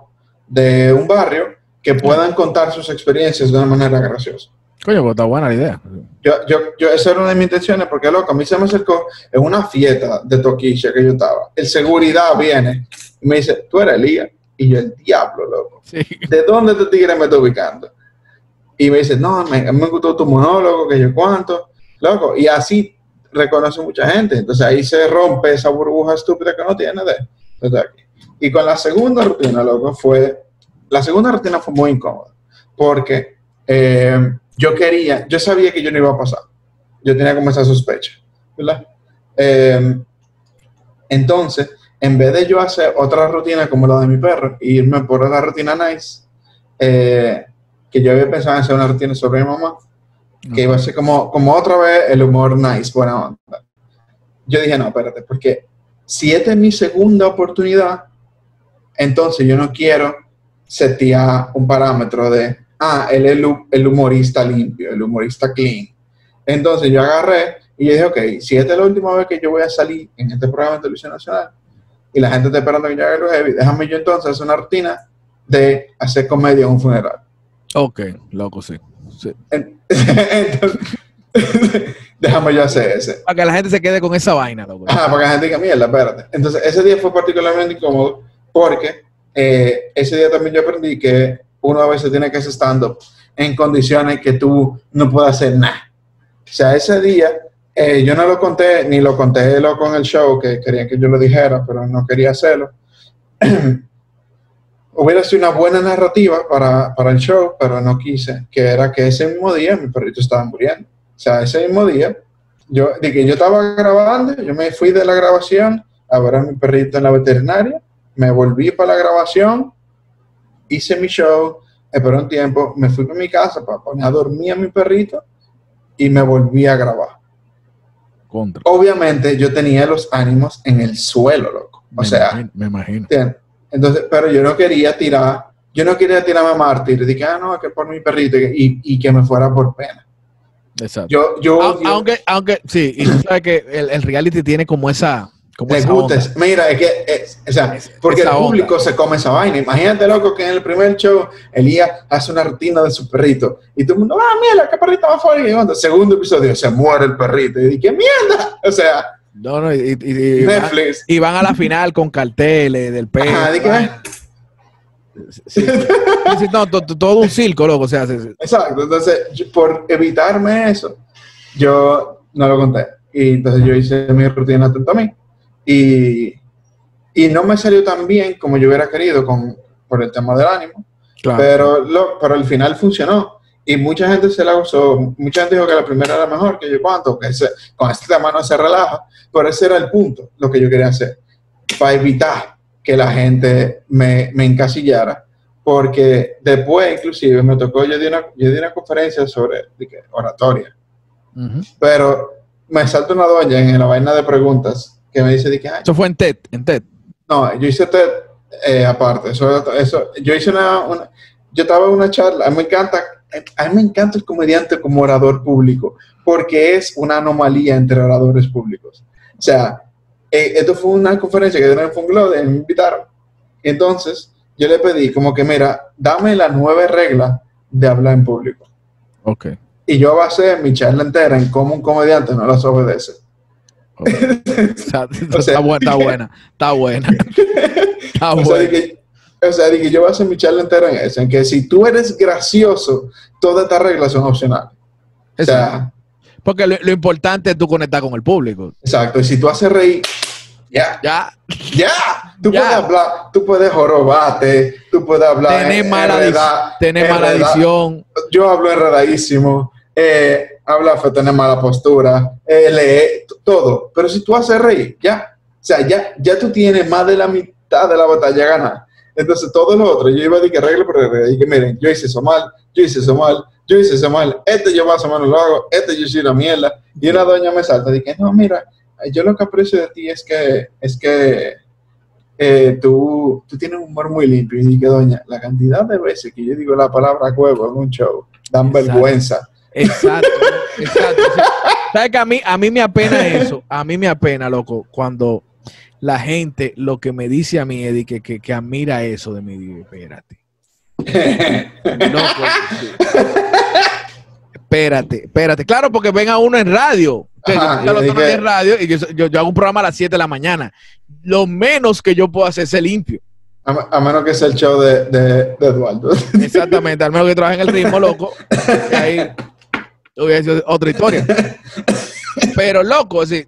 de un barrio que puedan contar sus experiencias de una manera graciosa. Coño, pues está buena la idea. Yo, yo, yo, esa era una de mis intenciones, porque loco, a mí se me acercó en una fiesta de toquilla que yo estaba. El seguridad viene y me dice, tú eres Elías. Y yo, el diablo, loco. ¿De dónde te tigre me está ubicando? Y me dice, no, me, me gustó tu monólogo, que yo cuánto, loco, y así reconoce mucha gente. Entonces ahí se rompe esa burbuja estúpida que no tiene de, aquí. Y con la segunda rutina, loco, fue, la segunda rutina fue muy incómoda, porque eh, yo quería, yo sabía que yo no iba a pasar. Yo tenía como esa sospecha, ¿verdad? Eh, entonces, en vez de yo hacer otra rutina como la de mi perro, e irme por la rutina nice, eh, que yo había pensado en hacer una rutina sobre mi mamá, que iba a ser como, como otra vez el humor nice, buena onda. Yo dije, no, espérate, porque si esta es mi segunda oportunidad, entonces yo no quiero setear un parámetro de, ah, él es el, el humorista limpio, el humorista clean. Entonces yo agarré y yo dije, ok, si esta es la última vez que yo voy a salir en este programa de televisión nacional y la gente está esperando que yo haga lo heavy, déjame yo entonces hacer una rutina de hacer comedia en un funeral. Ok, loco, sí. sí. En- Entonces, déjame yo hacer ese. Para que la gente se quede con esa vaina, loco. Ajá, para que la gente diga, mierda, espérate. Entonces, ese día fue particularmente incómodo porque eh, ese día también yo aprendí que uno a veces tiene que hacer stand-up en condiciones que tú no puedes hacer nada. O sea, ese día eh, yo no lo conté, ni lo conté loco en el show, que querían que yo lo dijera, pero no quería hacerlo. Hubiera sido una buena narrativa para, para el show, pero no quise, que era que ese mismo día mi perrito estaba muriendo. O sea, ese mismo día, yo, de que yo estaba grabando, yo me fui de la grabación a ver a mi perrito en la veterinaria, me volví para la grabación, hice mi show, esperé un tiempo, me fui para mi casa para poner a dormir a mi perrito y me volví a grabar. Contra. Obviamente yo tenía los ánimos en el suelo, loco. O Me sea, imagino- me imagino. Entonces, pero yo no quería tirar, yo no quería tirarme a mártir, que, ah, no, que por mi perrito y, y que me fuera por pena. Exacto. Yo, yo, aunque, aunque, sí, y tú sabes que el, el reality tiene como esa, como gusta. onda. Mira, es que, es- o sea, Es- porque esa el público onda. se come esa vaina. Imagínate, loco, que en el primer show Elías hace una rutina de su perrito y todo el mundo, ah, mira, qué perrito más fuerte. Y cuando segundo episodio se muere el perrito. Y dije, mierda. O sea, No, no, y, y- y- van, Netflix. y van a la final con carteles del perro. Ajá. Sí, sí. No, to- to- todo un circo, loco. O sea. Exacto. Entonces, yo- por evitarme eso, yo no lo conté. Y entonces yo hice mi rutina atento a mí. Y, y no me salió tan bien como yo hubiera querido con, por el tema del ánimo. claro. Pero, lo, pero al final funcionó. Y mucha gente se la usó. Mucha gente dijo que la primera era mejor, que yo cuánto, que ese- con este tema no se relaja. Pero ese era el punto, lo que yo quería hacer. Para evitar que la gente me, me encasillara. Porque después, inclusive, me tocó, yo di una, yo di una conferencia sobre que, oratoria. Ujú. Pero me salta una doña en la vaina de preguntas que me dice, de que, "Ay, Eso fue en TED, en TED. no, yo hice TED eh, aparte. Eso, eso, yo hice una, una- yo estaba en una charla. A mí me encanta, a mí me encanta el comediante como orador público, porque es una anomalía entre oradores públicos. O sea, eh, esto fue una conferencia que dieron en Funglode, me invitaron. Entonces, yo le pedí como que, mira, dame las nueve reglas de hablar en público. Ok. Y yo basé mi charla entera en cómo un comediante no las obedece. ok. O sea, O sea, está, buena, está buena, está buena. Está O sea, buena. que, o sea, que yo voy a hacer mi charla entera en eso, en que si tú eres gracioso, todas estas reglas son opcionales. O sea, Porque lo, lo importante es tú conectar con el público. exacto. Y si tú haces reír, ya, Ya, ya. Tú Ya. puedes hablar, tú puedes jorobarte, tú puedes hablar. tener en- mala, tener mala edición. Yo hablo enredadísimo, eh, habla tener mala postura, eh, lee, todo. Pero si tú haces reír, ya. O sea, ya, ya tú tienes más de la mitad de la batalla ganada. Entonces, todo lo otro, yo iba a decir que regla por regla, y que miren, yo hice eso mal, yo hice eso mal, yo hice eso mal, este yo más o menos lo hago, este yo soy una mierda. Y una doña me salta, dije, no, mira, yo lo que aprecio de ti es que, es que eh, tú, tú tienes un humor muy limpio. Y dije, doña, la cantidad de veces que yo digo la palabra huevo en un show, dan Exacto. vergüenza. Exacto, exacto. ¿Sabes que a mí, a mí me apena eso? A mí me apena, loco, cuando la gente lo que me dice a mí es de que, que, que admira eso de mí. Espérate. Loco, sí. Espérate, espérate. Claro, porque ven a uno en radio. Yo- que- en radio y yo, yo- yo hago un programa a las 7 de la mañana. Lo menos que yo puedo hacer es ser limpio. A, a menos que sea el show de, de, de Eduardo. Exactamente, al menos que trabaje en el ritmo, loco. y ahí hubiera sido otra historia. Pero, loco, así.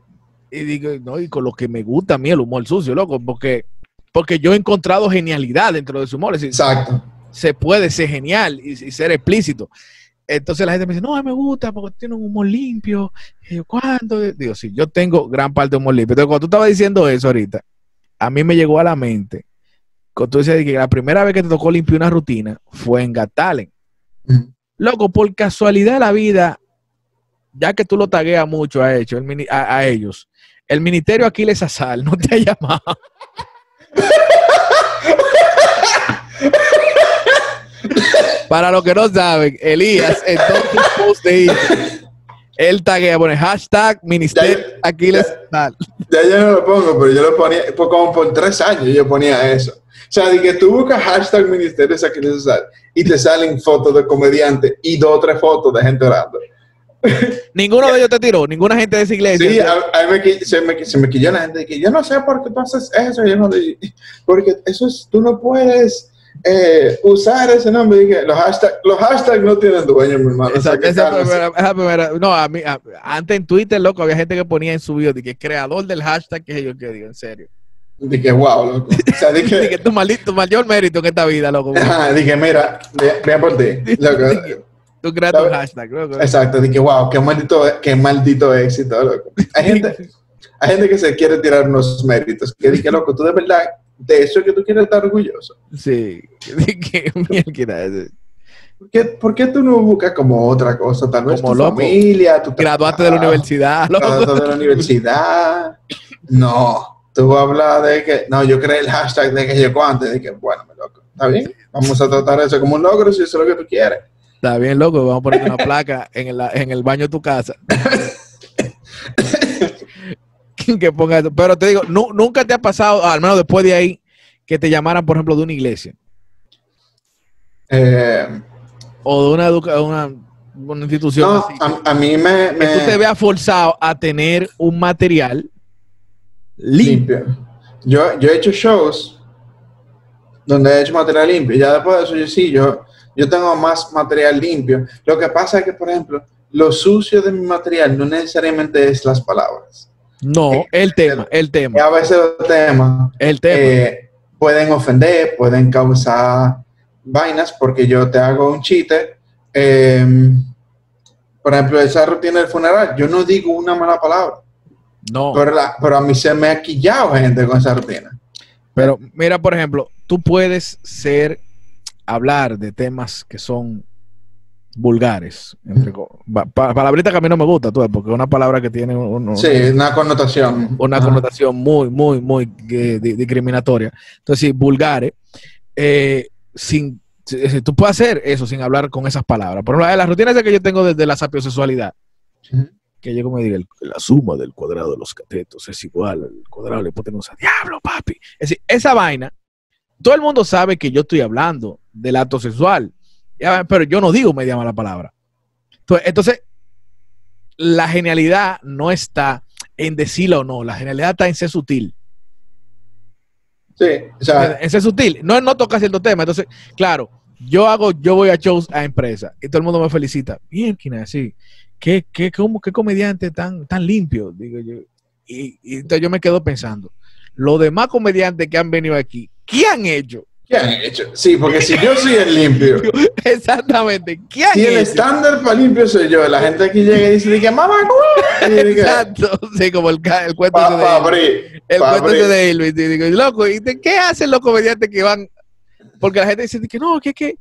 Y digo, no, y con lo que me gusta a mí el humor sucio, loco, porque, porque yo he encontrado genialidad dentro de su humor. Es decir, Exacto. se puede ser genial y, y ser explícito. Entonces la gente me dice, no, me gusta porque tiene un humor limpio. Y yo, ¿cuánto? Digo, sí, yo tengo gran parte de humor limpio. Entonces, cuando tú estabas diciendo eso ahorita, a mí me llegó a la mente, cuando tú decías que la primera vez que te tocó limpiar una rutina fue en. Mm. Loco, por casualidad de la vida, ya que tú lo tagueas mucho a, hecho, a ellos, el Ministerio Aquiles Azal no te ha llamado. Para los que no saben, Elías, en todos sus posts de Instagram, él taguea, pone hashtag Ministerio Ya- Aquiles ya- tal. Ya yo no lo pongo, pero yo lo ponía, pues como por tres años yo ponía eso. O sea, de que tú buscas hashtag Ministerio Sacrificio Social y te salen fotos de comediantes y dos o tres fotos de gente orando. Ninguno de ellos te tiró, ninguna gente de esa iglesia. Sí, a, a me, se, me, se me quilló la gente de que yo no sé por qué tú haces eso. Yo no, porque eso es, tú no puedes eh, usar ese nombre. Dije, los hashtags los hashtags no tienen dueño, mi hermano. Esa, O sea, que esa primera, esa primera- no, a mí, a- antes en Twitter, loco, había gente que ponía en su video de que creador del hashtag, que yo que digo, en serio. Dije, wow, loco. O sea, que dije, tu, maldito, mayor mérito en esta vida, loco. ajá, dije mira, ve- vean por ti. Loco. Tú creas tu hashtag, loco. Exacto, dije, wow, qué maldito, qué maldito éxito, loco. Hay gente, hay gente que se quiere tirar unos méritos. Que dije, loco, tú de verdad, de eso es que tú quieres estar orgulloso. Sí, de que mierda ese. ¿Por qué, por qué tú no buscas como otra cosa? Tal vez Como tu loco. familia, tu Graduaste de la universidad, graduaste loco. de la universidad. No, tú hablas de que, no, yo creé el hashtag de que yo cuánto, de que, bueno, loco, está bien, vamos a tratar eso como un logro si eso es lo que tú quieres. Está bien, loco, vamos a poner una placa en el, en el baño de tu casa. que ponga eso. Pero te digo, nu- nunca te ha pasado, al menos después de ahí, que te llamaran, por ejemplo, de una iglesia Eh, o de una, educa- una, una institución no, así. a, a mí me... que tú me- te veas forzado a tener un material limpio. limpio. Yo, yo he hecho shows donde he hecho material limpio. Y ya después de eso, yo sí, yo, yo tengo más material limpio. Lo que pasa es que, por ejemplo, lo sucio de mi material no necesariamente es las palabras. No, el tema, el Y tema, a veces los temas el tema. eh, pueden ofender, pueden causar vainas, porque yo te hago un chiste. eh, por ejemplo, esa rutina del funeral, yo no digo una mala palabra, no. pero, la- pero a mí se me ha quillado gente con esa rutina. Pero mira, por ejemplo, tú puedes ser, hablar de temas que son vulgares. Entre, pa- palabrita que a mí no me gusta, tú, porque es una palabra que tiene un- un- Sí, una connotación. una connotación muy, muy, muy eh, di- discriminatoria. Entonces, sí, vulgares, eh, sin, si- si tú puedes hacer eso sin hablar con esas palabras. Por ejemplo, las rutinas que yo tengo desde la sapiosexualidad, que yo como diga, el- la suma del cuadrado de los catetos es igual al cuadrado de la hipotenusa. Diablo, papi. Es decir, esa vaina, todo el mundo sabe que yo estoy hablando del acto sexual, pero yo no digo media mala palabra. Entonces, entonces, la genialidad no está en decirlo o no, la genialidad está en ser sutil. Sí, o sea, En ser sutil, no en no tocar cierto tema. Entonces, claro, yo hago, yo voy a shows a empresas y todo el mundo me felicita. Bien, Kina, sí. ¿Qué, qué, cómo- qué comediante tan, tan limpio? Digo yo. Y, y entonces yo me quedo pensando, los demás comediantes que han venido aquí, ¿qué han hecho? ¿Qué han hecho? Sí, porque si yo soy el limpio, Exactamente, ¿qué han si el estándar para limpio soy yo, la gente aquí llega y dice, mamá, Exacto, sí, como el, el cuento pa, de el cuento de Elvis. Y digo, loco, ¿y de qué hacen los comediantes que van? Porque la gente dice que no, que es que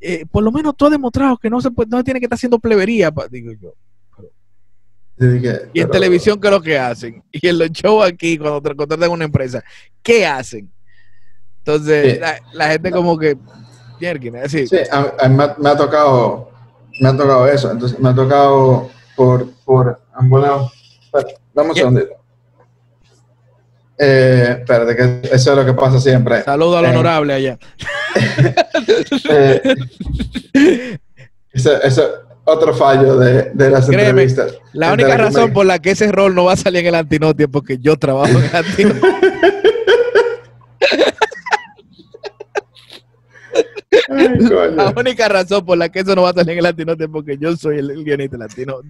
eh, por lo menos tú has demostrado que no se puede, no se tiene que estar haciendo plebería, pa- digo yo. Y en televisión, ¿qué es lo que hacen? Y en los shows aquí, cuando te contratan una empresa, ¿qué hacen? Entonces, Sí. la, la gente como que, así. Sí, a, a me, ha- me ha tocado, me ha tocado eso, entonces me ha tocado por, por ambos lados. Dame un segundito. Eh, espérate, que eso es lo que pasa siempre. Saludo al Eh. honorable allá. Eh, eso, eso otro fallo de, de las Créeme, entrevistas. La única razón por la que ese rol no va a salir en el antinotia es porque yo trabajo en el antinotia. Ay. La única razón por la que eso no va a salir en el latinote es porque yo soy el, guionista latino.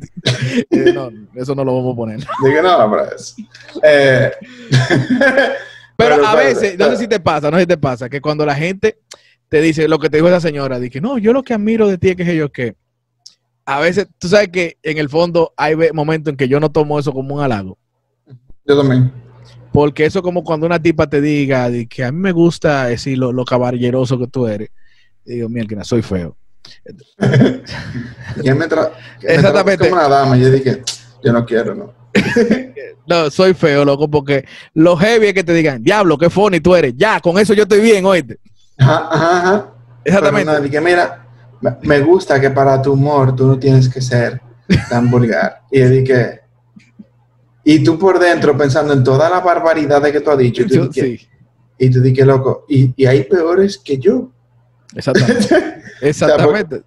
Eh, no, eso no lo vamos a poner. Dije, no, hombre. es- Eh, Pero, a veces, no sé si te pasa, no sé si te pasa, que cuando la gente te dice lo que te dijo esa señora, dice, no, yo lo que admiro de ti es que yo que a veces, tú sabes que en el fondo hay momentos en que yo no tomo eso como un halago. Yo también. Porque eso es como cuando una tipa te diga de que a mí me gusta decir lo, lo caballeroso que tú eres. Y digo, mierda, soy feo. Y él me tra- me Exactamente. como una dama. Y yo dije, yo no quiero, no. No, soy feo, loco, porque lo heavy es que te digan, diablo, qué funny tú eres. Ya, con eso yo estoy bien, oíste. Ajá, ajá, ajá. Exactamente. No, dije, mira, me, me gusta que para tu humor tú no tienes que ser tan vulgar. Y yo dije, y tú por dentro pensando en toda la barbaridad de que tú has dicho, y tú Yo- dije, sí, y tú dije, loco, y, y hay peores que yo. Exactamente. Exactamente.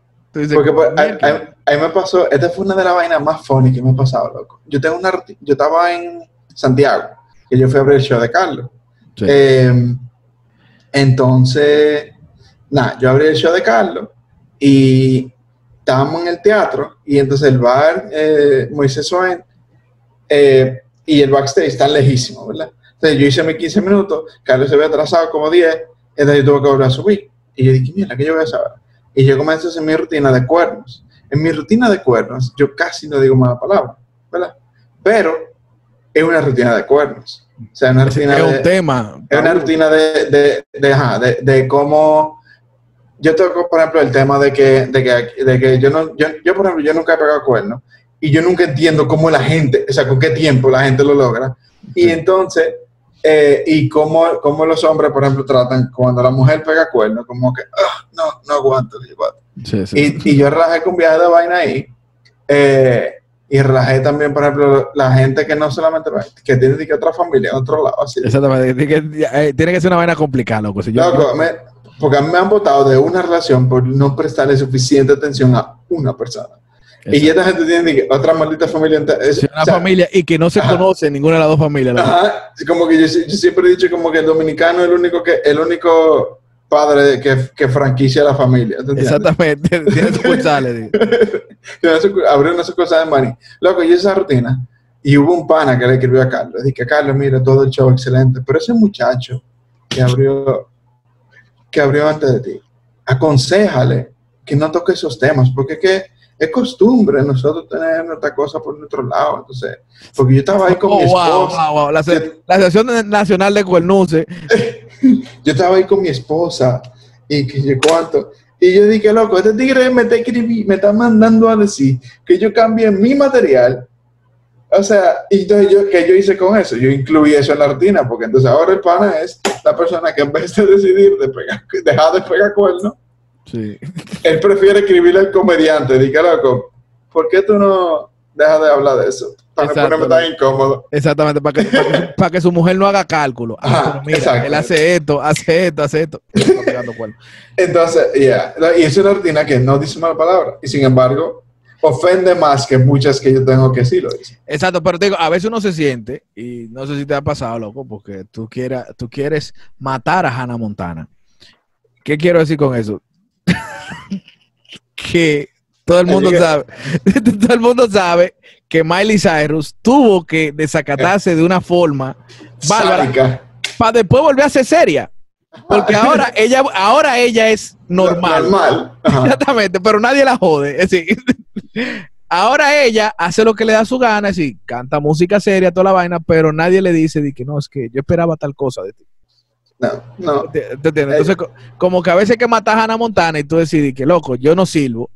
Porque ahí- ahí me pasó, esta fue una de las vainas más funny que me ha pasado, loco. Yo tengo una yo estaba en Santiago, que yo fui a abrir el show de Carlos. Sí. Eh, entonces, nada, yo abrí el show de Carlos y estábamos en el teatro y entonces el bar eh, Moisés Swain eh, y el backstage están lejísimos, ¿verdad? Entonces yo hice mis 15 minutos, Carlos se había atrasado como 10, entonces yo tuve que volver a subir. Y yo dije, mira, ¿qué yo voy a saber? Y yo comencé a hacer mi rutina de cuernos. En mi rutina de cuernos, yo casi no digo mala palabra, ¿verdad? Pero es una rutina de cuernos. O sea, una es rutina de, un tema. es una rutina de, de, de, ajá, de, de cómo yo toco, por ejemplo, el tema de que, de que, de que yo no, yo, yo, por ejemplo, yo nunca he pegado cuernos y yo nunca entiendo cómo la gente, o sea, con qué tiempo la gente lo logra. Y entonces, eh, y cómo, cómo los hombres, por ejemplo, tratan cuando la mujer pega cuernos, como que, "Ah, no, no aguanto, digo, Sí, sí. y, y yo relajé con viaje de vaina ahí. eh, y relajé también, por ejemplo, la gente que no solamente va- que tiene que otra familia en otro lado. Así. Exactamente. Tiene que, eh, tiene que ser una vaina complicada, loco. Si yo- Loco, me- porque a mí me han votado de una relación por no prestarle suficiente atención a una persona. Y Exacto. esta gente tiene que- otra maldita familia. Es- una o sea, familia y que no se ajá. conoce ninguna de las dos familias. Ajá, como que yo, yo siempre he dicho como que el dominicano es el único que el único padre que, que franquicia la familia. Exactamente. Tiene sucursales. Abrió una sucursal de Mani. Loco, y esa rutina. Y hubo un pana que le escribió a Carlos. Dije, Carlos, mira, todo el show excelente. Pero ese muchacho que abrió, que abrió antes de ti, aconsejale que no toque esos temas. Porque es que es costumbre nosotros tener nuestra cosa por nuestro lado. Entonces, porque yo estaba ahí con Oh, mi wow, esposa. wow, wow. La, se- la Asociación Nacional de Cuernuce. Yo estaba ahí con mi esposa. Y que yo cuánto. Y yo dije, loco, este tigre me está, me está mandando a decir que yo cambie mi material. O sea, y entonces yo, ¿qué yo hice con eso? Yo incluí eso en la rutina, porque entonces ahora el pana es la persona que en vez de decidir de pegar, dejar de pegar cuernos, Sí. él prefiere escribirle al comediante. Dije, loco, ¿por qué tú no dejas de hablar de eso? Para no ponerme tan incómodo. Exactamente, para que, para, que, para que su mujer no haga cálculo. Ah, Ajá, mira, él hace esto, hace esto, hace esto. Entonces, ya, y es una rutina que no dice mala palabra, y sin embargo, ofende más que muchas que yo tengo que sí lo dice. Exacto, pero te digo, a veces uno se siente, y no sé si te ha pasado, loco, porque tú, quieras, tú quieres matar a Hannah Montana. ¿Qué quiero decir con eso? Que todo el mundo sabe, todo el mundo sabe que Miley Cyrus tuvo que desacatarse de una forma bárbara para después volver a ser seria. Porque ahora ella, ahora ella es normal. Normal. Ajá. Exactamente, pero nadie la jode. Es decir, ahora ella hace lo que le da su gana, es decir, canta música seria, toda la vaina, pero nadie le dice de que no, es que yo esperaba tal cosa de ti. No, no. ¿Te, te entiendes? Entonces, co- como que a veces que matar a Hannah Montana y tú decides que, loco, yo no sirvo,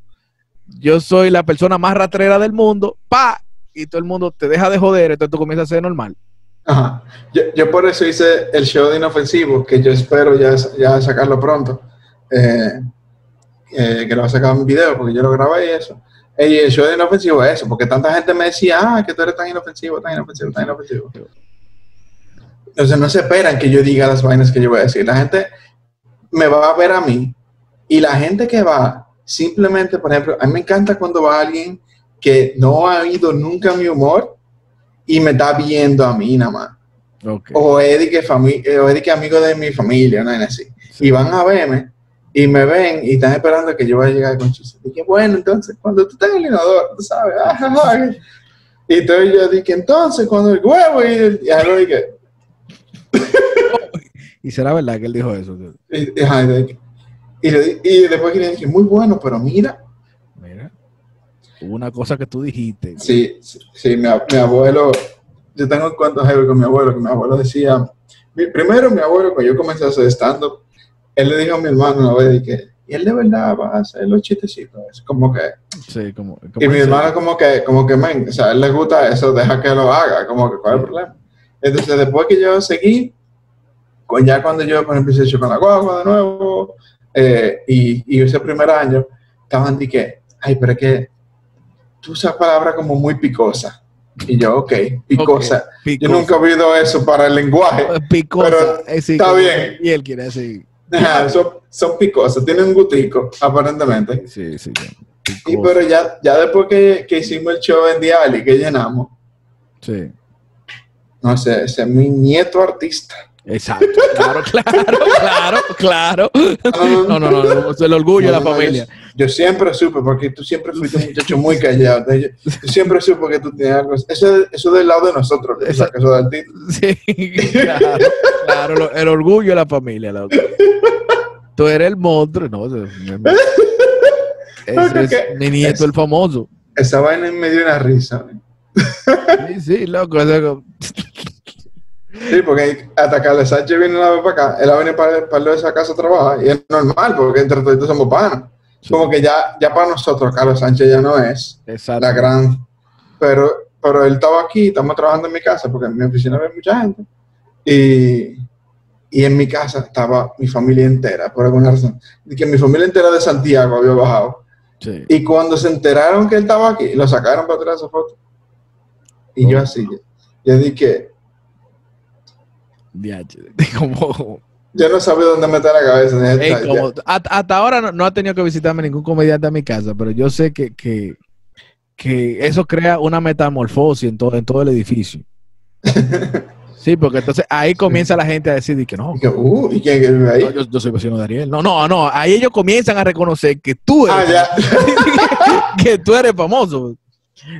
yo soy la persona más ratrera del mundo, pa, y todo el mundo te deja de joder, entonces tú comienzas a ser normal. Ajá. Yo, yo por eso hice el show de Inofensivo, que yo espero ya, ya sacarlo pronto. Eh, eh, que lo voy a sacar en video, porque yo lo grabé y eso. Y el show de Inofensivo es eso, porque tanta gente me decía, ah, que tú eres tan inofensivo, tan inofensivo, tan inofensivo. Entonces no se esperan que yo diga las vainas que yo voy a decir. La gente me va a ver a mí y la gente que va, simplemente, por ejemplo, a mí me encanta cuando va alguien que no ha oído nunca mi humor y me está viendo a mí nada más. Ok. O es de que, o que amigo de mi familia, no es así. Sí. Y van a verme y me ven y están esperando que yo vaya a llegar con chistes. Dije, bueno, entonces, cuando tú estás en el inodoro, tú sabes. ah, ah, ah. Y entonces yo dije, entonces, cuando el huevo, y, y algo dije, Y será verdad que él dijo eso. y, y, ajá, y le y después le dije, muy bueno, pero mira, Mira, hubo una cosa que tú dijiste. sí, sí, sí, mi, ab- mi abuelo, yo tengo cuento heavy con mi abuelo, que mi abuelo decía, mi- primero mi abuelo, cuando yo comencé a hacer stand-up, él le dijo a mi hermano una vez, y que, y él de verdad va a hacer los chistecitos, como que, Sí, como, como y mi hermano como que, como que, men, o sea, a él le gusta eso, deja que lo haga, como que, ¿cuál es el problema? Entonces, después que yo seguí, ya cuando yo, por ejemplo, hice con la guagua de nuevo, eh, y, y ese primer año, estaban de que, ay, pero es que tú usas palabras como muy picosa. Y yo, ok, picosa. Okay, Yo nunca he oído eso para el lenguaje. Picosa. Pero eh, está bien. Y él quiere decir. Ajá, son, son picosas, tienen un gustico, aparentemente. Sí, sí. Y picosa, pero ya, ya después que, que hicimos el show en Diali, que llenamos, Sí. No sé, ese es mi nieto artista. Exacto. Claro, claro, claro, claro. No, no, no, no. Es el orgullo de la No, no, familia. Yo, siempre supe, porque tú siempre fuiste un muchacho muy callado. yo, siempre supe que tú tenías algo. Eso, eso del lado de nosotros, Eso- título. Sí, claro, el orgullo de la familia. Tú eres el monstruo, no, es mi nieto, el famoso. Esa vaina me dio una risa. Sí, sí, loco. ese co- Sí, porque hasta Carlos Sánchez viene una vez para acá, él ha venido para, para esa casa a trabajar y es normal, porque entre todos somos panas. Como que ya, ya para nosotros, Carlos Sánchez ya no es Exacto. la gran. Pero, pero él estaba aquí, estamos trabajando en mi casa, porque en mi oficina había mucha gente. Y, y en mi casa estaba mi familia entera, por alguna razón. Y que mi familia entera de Santiago había bajado. Sí. Y cuando se enteraron que él estaba aquí, lo sacaron para atrás esa foto. Y yo así, yo dije, como, yo no sabía dónde meter la cabeza. Dije, Ey, "Ya, como- hasta, ahora no, no ha tenido que visitarme ningún comediante a mi casa, pero yo sé que, que, que eso crea una metamorfosis en todo, en todo el edificio. Sí, porque entonces ahí comienza la gente a decir de que no, Y que, uh, yo, yo soy vecino de Ariel. No, no, no, ahí ellos comienzan a reconocer que tú Ah, eres, ya. que tú eres famoso.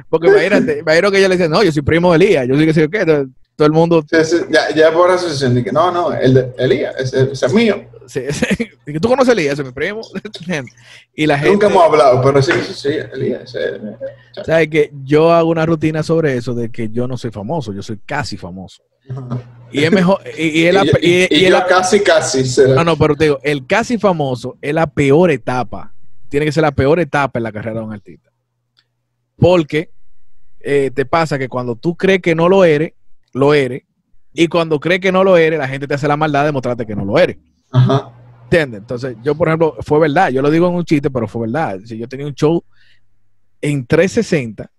Porque imagínate, imagino que ellos le dicen, no, yo soy primo de Elías, yo soy que sé qué, todo, el mundo, Sí, sí, ya, ya por asociación, dije, no, no, el de Elías, ese, ese es mío. sí, sí, tú conoces a Elías, ese es mi primo. y la gente... Nunca hemos hablado, pero sí, sí, sí, Elías. ¿Sabes que Yo hago una rutina sobre eso de que yo no soy famoso, yo soy casi famoso. Y es mejor. Y, y es la- Y yo la- casi, casi. será. no, no, pero te digo, el casi famoso es la peor etapa. Tiene que ser la peor etapa en la carrera de un artista. Porque eh, te pasa que cuando tú crees que no lo eres, lo eres. Y cuando crees que no lo eres, la gente te hace la maldad de mostrarte que no lo eres. Ajá. ¿Entiendes? Entonces, yo, por ejemplo, fue verdad. Yo lo digo en un chiste, pero fue verdad. Si yo tenía un show en 360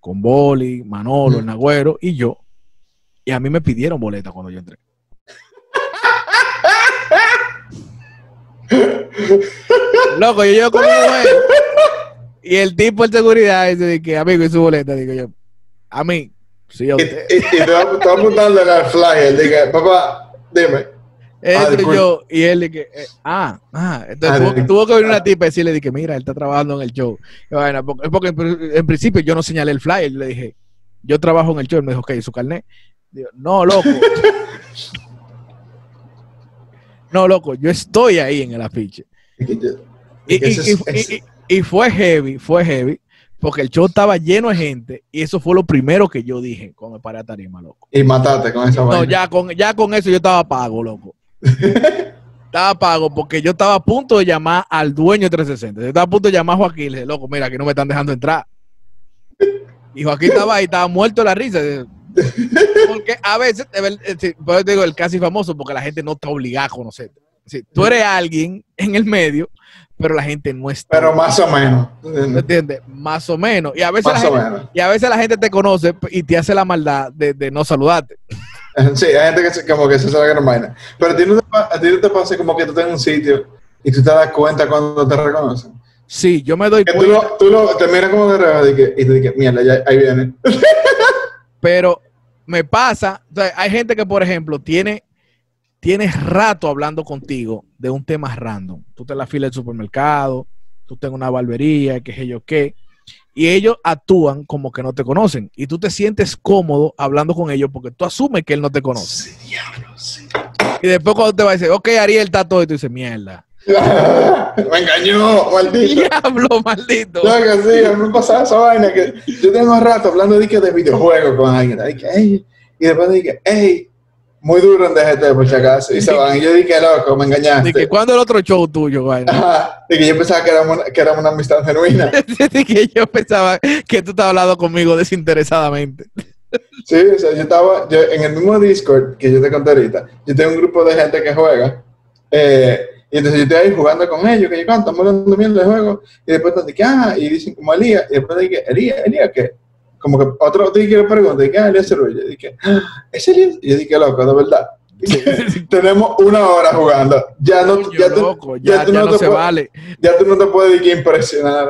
con Boli, Manolo, Mm. el Nagüero y yo. Y a mí me pidieron boleta cuando yo entré. Loco, yo llego con mi mujer. Y el tipo de seguridad dice de que, amigo, ¿y su boleta? Digo yo, a mí, sí, a Y, usted. y, y te va te va apuntando en el flyer. Dije, papá, dime. Eso disculpe. yo, y él que, eh, ah, ah, entonces Ah, tuvo, tuvo que venir una tipa y decirle de que, mira, él está trabajando en el show. Y bueno, porque, porque en, pr- en principio yo no señalé el flyer, le dije, yo trabajo en el show, él me dijo, ok, ¿y su carnet? Digo, no, loco. no, loco, yo estoy ahí en el afiche. Dije, Y, dije, y- y- fue heavy, fue heavy, porque el show estaba lleno de gente y eso fue lo primero que yo dije cuando me paré a tarima, loco. y mataste con esa No, vaina. ya con, ya con eso yo estaba pago, loco. estaba pago porque yo estaba a punto de llamar al dueño de 360. Yo estaba a punto de llamar a Joaquín y le dije, loco, mira, que no me están dejando entrar. Y Joaquín estaba ahí, estaba muerto de la risa. Porque a veces, eh, por eso te digo, el casi famoso, porque la gente no está obligada a conocerte. Sí, tú eres alguien en el medio, pero la gente no está. Pero más o menos. ¿Me entiendes? Más o menos. Y a veces, la Más gente, menos. y a veces la gente te conoce y te hace la maldad de, de no saludarte. Sí, hay gente que se, como que se sabe que no vaina. Pero a ti, no te, a ti no te pasa como que tú estás en un sitio y tú te das cuenta cuando te reconocen. Sí, yo me doy Que tú cuenta. lo, tú lo, te miras como de reojo y, tú dices, mierda, ya, ahí viene. Pero me pasa, o sea, hay gente que, por ejemplo, tiene, tiene rato hablando contigo de un tema random. Tú te la fila del supermercado, tú en una barbería, qué sé yo qué, y ellos actúan como que no te conocen. Y tú te sientes cómodo hablando con ellos porque tú asumes que él no te conoce. Sí, diablo, sí. Y después cuando te va a decir, ok, Ariel está todo, y tú dices, mierda. Me engañó, maldito. Diablo, maldito. Yo que sí, a mí me pasaba esa vaina que yo tengo rato hablando de, que de videojuegos con alguien. y después dije, hey, muy duro en DGT por si acaso. Y se van. Y yo dije, loco, me engañaste. Que, ¿Cuándo el otro show tuyo, vaina? Ajá, de que yo pensaba que éramos una, que éramos una amistad genuina. Que yo pensaba que tú estabas hablando conmigo desinteresadamente. Sí, o sea, yo estaba yo, en el mismo Discord que yo te conté ahorita. Yo tengo un grupo de gente que juega. eh, Y entonces yo estoy ahí jugando con ellos, que yo canto, estamos hablando mierda de juego, y después te dicen, ah, y dicen como Elías, y después dije, Elías, Elías, ¿qué? Como que otro te le pregunta, y ah, Elías Cerullo, y dije, ah, ¿es Elías? Y yo dije, loco, de verdad. Tenemos una hora jugando. Ya no, ya, loco, ya, ya, no, se vale. Ya tú no te puedes impresionar.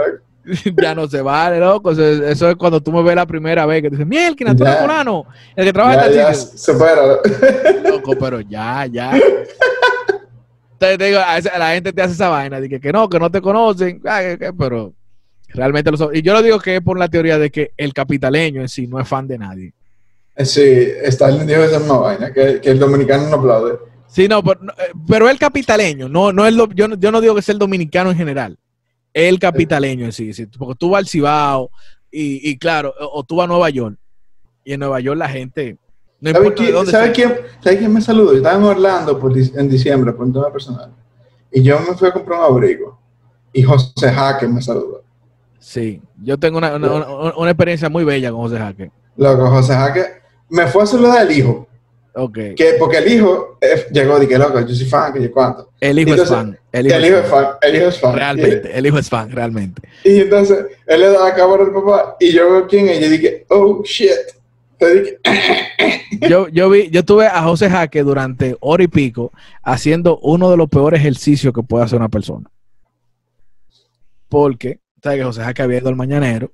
ya no se vale, loco. Eso, es cuando tú me ves la primera vez que dices, miel, que tú eres fulano, el que trabaja en Se para. Loco, pero ya, ya. Entonces te digo, a, la gente te hace esa vaina, de que, no, que no te conocen, pero realmente lo son. Y yo lo digo que es por la teoría de que el capitaleño en sí no es fan de nadie. Eh, sí, está el dijo esa misma vaina, que, el dominicano no aplaude. Sí, no, pero, eh, pero el capitaleño, no, no es lo, yo, yo no digo que sea el dominicano en general el capitaleño en sí, porque tú vas al Cibao y, claro, o, tú vas a Nueva York y en Nueva York la gente... No ¿Sabe, quién, ¿sabe, quién, ¿Sabe quién me saludó? Yo estaba en Orlando en diciembre por un tema personal y yo me fui a comprar un abrigo y José Jaque me saludó. Sí, yo tengo una, una, experiencia muy bella con José Jaque. Loco, José Jaque me fue a saludar el hijo Okay. Que, porque el hijo eh, llegó y que loco, yo soy fan, que yo cuánto. El hijo es fan. El hijo, es fan. El hijo es fan. Realmente, el hijo es fan, realmente. Y entonces él le da a cabo al papá y yo veo quién es y yo dije, oh shit. Dije, yo, yo vi, yo tuve a José Jaque durante hora y pico haciendo uno de los peores ejercicios que puede hacer una persona. Porque, ¿sabes que José Jaque había ido al mañanero?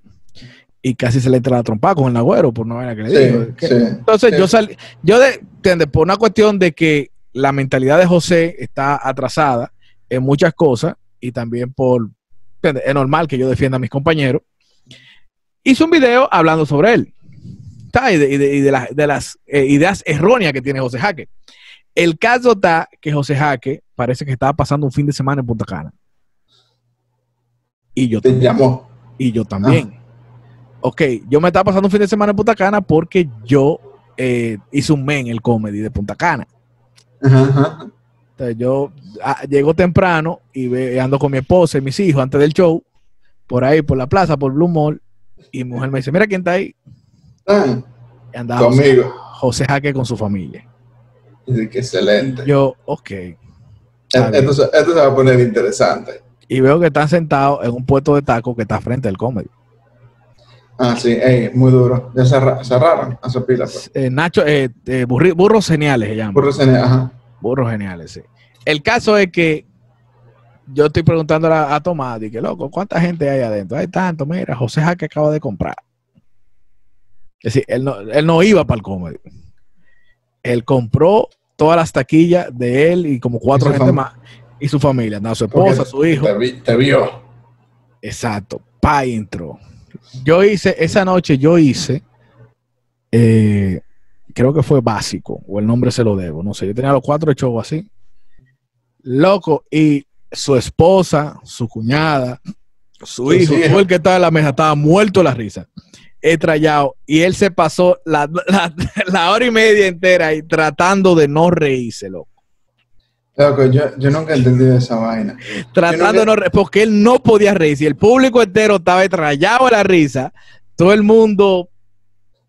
y casi se le entra la trompa con el agüero por no haber que le Entonces yo salí, yo de, por una cuestión de que la mentalidad de José está atrasada en muchas cosas y también por, es normal que yo defienda a mis compañeros, hice un video hablando sobre él y de, las eh, ideas erróneas que tiene José Jaque. El caso está que José Jaque parece que estaba pasando un fin de semana en Punta Cana. Y yo, Te llamó. Y yo también. Ah ok, yo me estaba pasando un fin de semana en Punta Cana porque yo eh, hice un men el comedy de Punta Cana. Entonces yo ah, llego temprano y ando con mi esposa y mis hijos antes del show, por ahí, por la plaza, por Blue Mall, y mi mujer me dice, mira quién está ahí. Ah, y andaba conmigo. José, Jaque con su familia. Y que excelente. yo, ok. E-, esto, se va a poner interesante. Y veo que están sentados en un puesto de taco que está frente al comedy. Ah, sí, muy duro. Ya cerraron a su pila. Pues. Eh, Nacho, eh, eh, burros geniales se llama. Burros geniales, ajá. Burros geniales, sí. El caso es que yo estoy preguntando a, Tomás, y que loco, ¿cuánta gente hay adentro? Hay tanto, mira, José Jaque acaba de comprar. Es decir, él no, él no iba para el comedy. Él compró todas las taquillas de él y como cuatro gente más. Y su familia, no, su esposa, su hijo. Te, vio. Exacto. Pa entró yo hice, esa noche yo hice, eh, creo que fue básico, o el nombre se lo debo, no sé, yo tenía los cuatro shows así. Loco, y su esposa, su cuñada, su hijo, el que estaba en la mesa, estaba muerto la risa. Estrellado. Y él se pasó la, la, hora y media entera ahí tratando de no reírse, loco. Yo, yo nunca entendí esa vaina. Tratando de no porque él no podía reírse. El público entero estaba rayado a la risa. Todo el mundo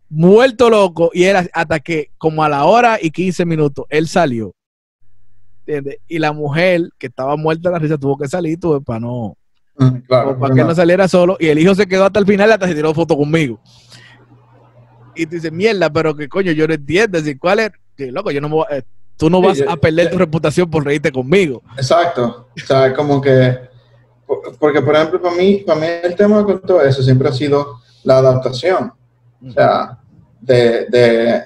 muerto loco. Y era hasta que, como a la hora y 15 minutos, él salió. ¿Entiendes? Y la mujer que estaba muerta a la risa tuvo que salir tuve, para no. Mm, para que no saliera solo. Y el hijo se quedó hasta el final hasta se tiró foto conmigo. Y te dice, mierda, pero que coño, yo no entiendo. ¿Cuál es? Que loco, yo no me voy a Tú no vas a perder tu reputación por reírte conmigo. Exacto. O sea, como que, porque por ejemplo, para mí, para mí el tema con todo eso siempre ha sido la adaptación. O sea, de, de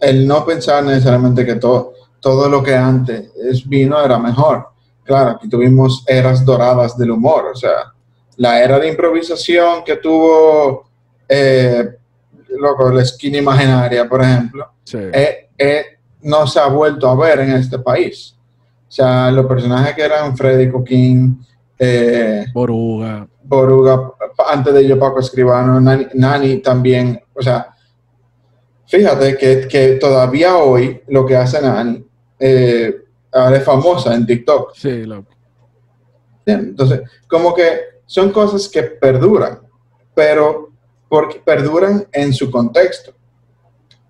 el no pensar necesariamente que todo, todo lo que antes vino era mejor. Claro, aquí tuvimos eras doradas del humor, o sea, la era de improvisación que tuvo eh, loco, la esquina imaginaria, por ejemplo, sí. eh, eh, no se ha vuelto a ver en este país. O sea, los personajes que eran Freddy Coquín, eh, Boruga. Boruga, antes de ello Paco Escribano, Nani, también, o sea, fíjate que, todavía hoy lo que hace Nani eh, ahora es famosa en TikTok. Sí, loco. Entonces, como que son cosas que perduran, pero porque perduran en su contexto.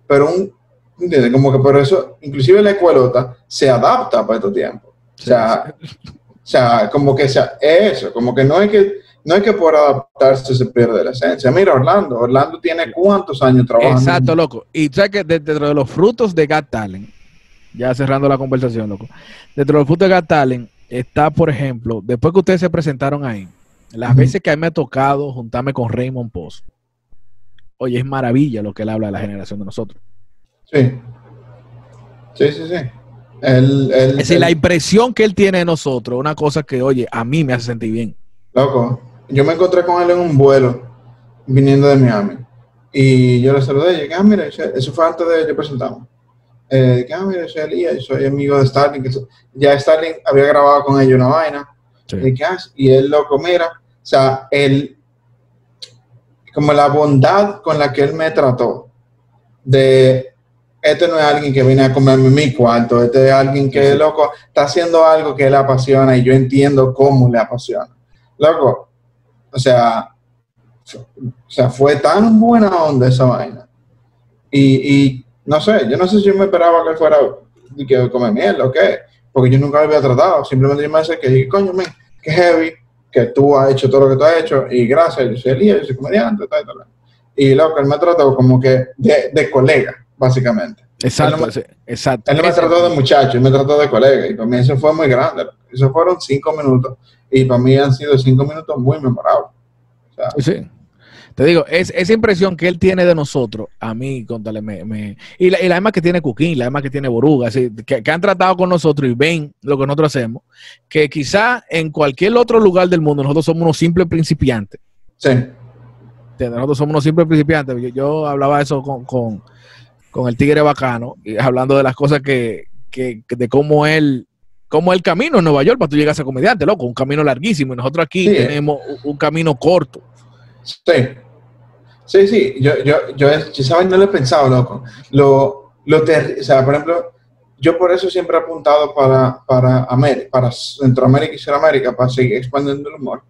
Pero un ¿Entiendes? Como que por eso, inclusive la escuelota se adapta para estos tiempos. O sea, o sea, como que sea eso, como que no es que no es que por adaptarse se pierde la esencia. Mira, Orlando, Orlando tiene cuántos años trabajando. Exacto, loco. Y sabes que dentro de los frutos de Gat Talent, ya cerrando la conversación, loco, dentro de los frutos de Gat Talent está, por ejemplo, después que ustedes se presentaron ahí, las veces que a mí me ha tocado juntarme con Raymond Post, oye, es maravilla lo que él habla de la generación de nosotros. Sí. Sí, sí, sí. es decir, la impresión que él tiene de nosotros, una cosa que, oye, a mí me hace sentir bien. Loco, yo me encontré con él en un vuelo viniendo de Miami. Y yo le saludé y dije, ah, mira, eso fue antes de yo presentarme. Eh, dije, ah, mira, soy Elías, soy amigo de Starling. ya Starling había grabado con ellos una vaina. Y, ah, y él, loco, mira, o sea, él, como la bondad con la que él me trató, de este no es alguien que viene a comerme mi cuarto, este es alguien que, loco, está haciendo algo que le apasiona y yo entiendo cómo le apasiona. Loco, o sea, o sea, fue tan buena onda esa vaina. Y, no sé, yo no sé si yo me esperaba que fuera que comer miel o qué, porque yo nunca lo había tratado. Simplemente yo me decía que dije, coño, man, qué heavy, que tú has hecho todo lo que tú has hecho, y gracias, yo soy Elías, yo soy comediante, tal, tal, Y loco, él me trató como que de, de colega, básicamente. Exacto, exacto. Él no me trató de muchacho, él me trató de colega, y para mí eso fue muy grande. Eso fueron cinco minutos, y para mí han sido cinco minutos muy memorables. sí. Te digo, es, esa impresión que él tiene de nosotros, a mí, contale, me, y, la, y la que tiene Cuquín, la demás que tiene Boruga, que, que, han tratado con nosotros y ven lo que nosotros hacemos, que quizá en cualquier otro lugar del mundo nosotros somos unos simples principiantes. Sí. Nosotros somos unos simples principiantes. Yo, hablaba eso con, con, con, el Tigre Bacano, y hablando de las cosas que, que de cómo él como el camino en Nueva York para tú llegar a ser comediante, loco, un camino larguísimo. Y nosotros aquí tenemos un camino corto. Sí. Sí, sí, yo, yo, yo, yo no lo he pensado, loco. Lo, lo o sea, por ejemplo, yo por eso siempre he apuntado para, para, América, para Centroamérica y Sudamérica, para seguir expandiendo el humor,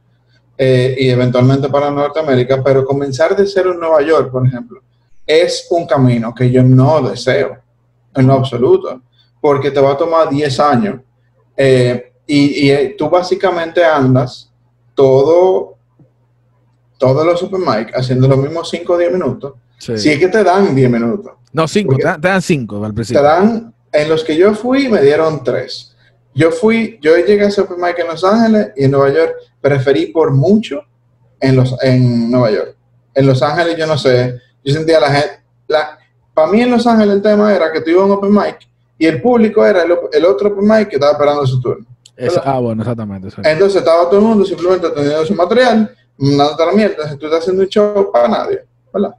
eh, y eventualmente para Norteamérica, pero comenzar de cero en Nueva York, por ejemplo, es un camino que yo no deseo, en lo absoluto, porque te va a tomar 10 años, eh, y, y eh, tú básicamente andas todo todos los super haciendo los mismos 5 o 10 minutos, si es que te dan 10 minutos. No, 5, te, dan 5 al principio. Te dan, en los que yo fui me dieron 3. Yo fui, yo llegué a Super en Los Ángeles y en Nueva York preferí por mucho en, los, en Nueva York. En Los Ángeles yo no sé, yo sentía la gente, la, para mí en Los Ángeles el tema era que tú ibas a un open mic y el público era el, otro open mic que estaba esperando su turno. ah, bueno, exactamente. Entonces estaba todo el mundo simplemente teniendo su material no la mierda, tú estás haciendo un show para nadie, ¿verdad?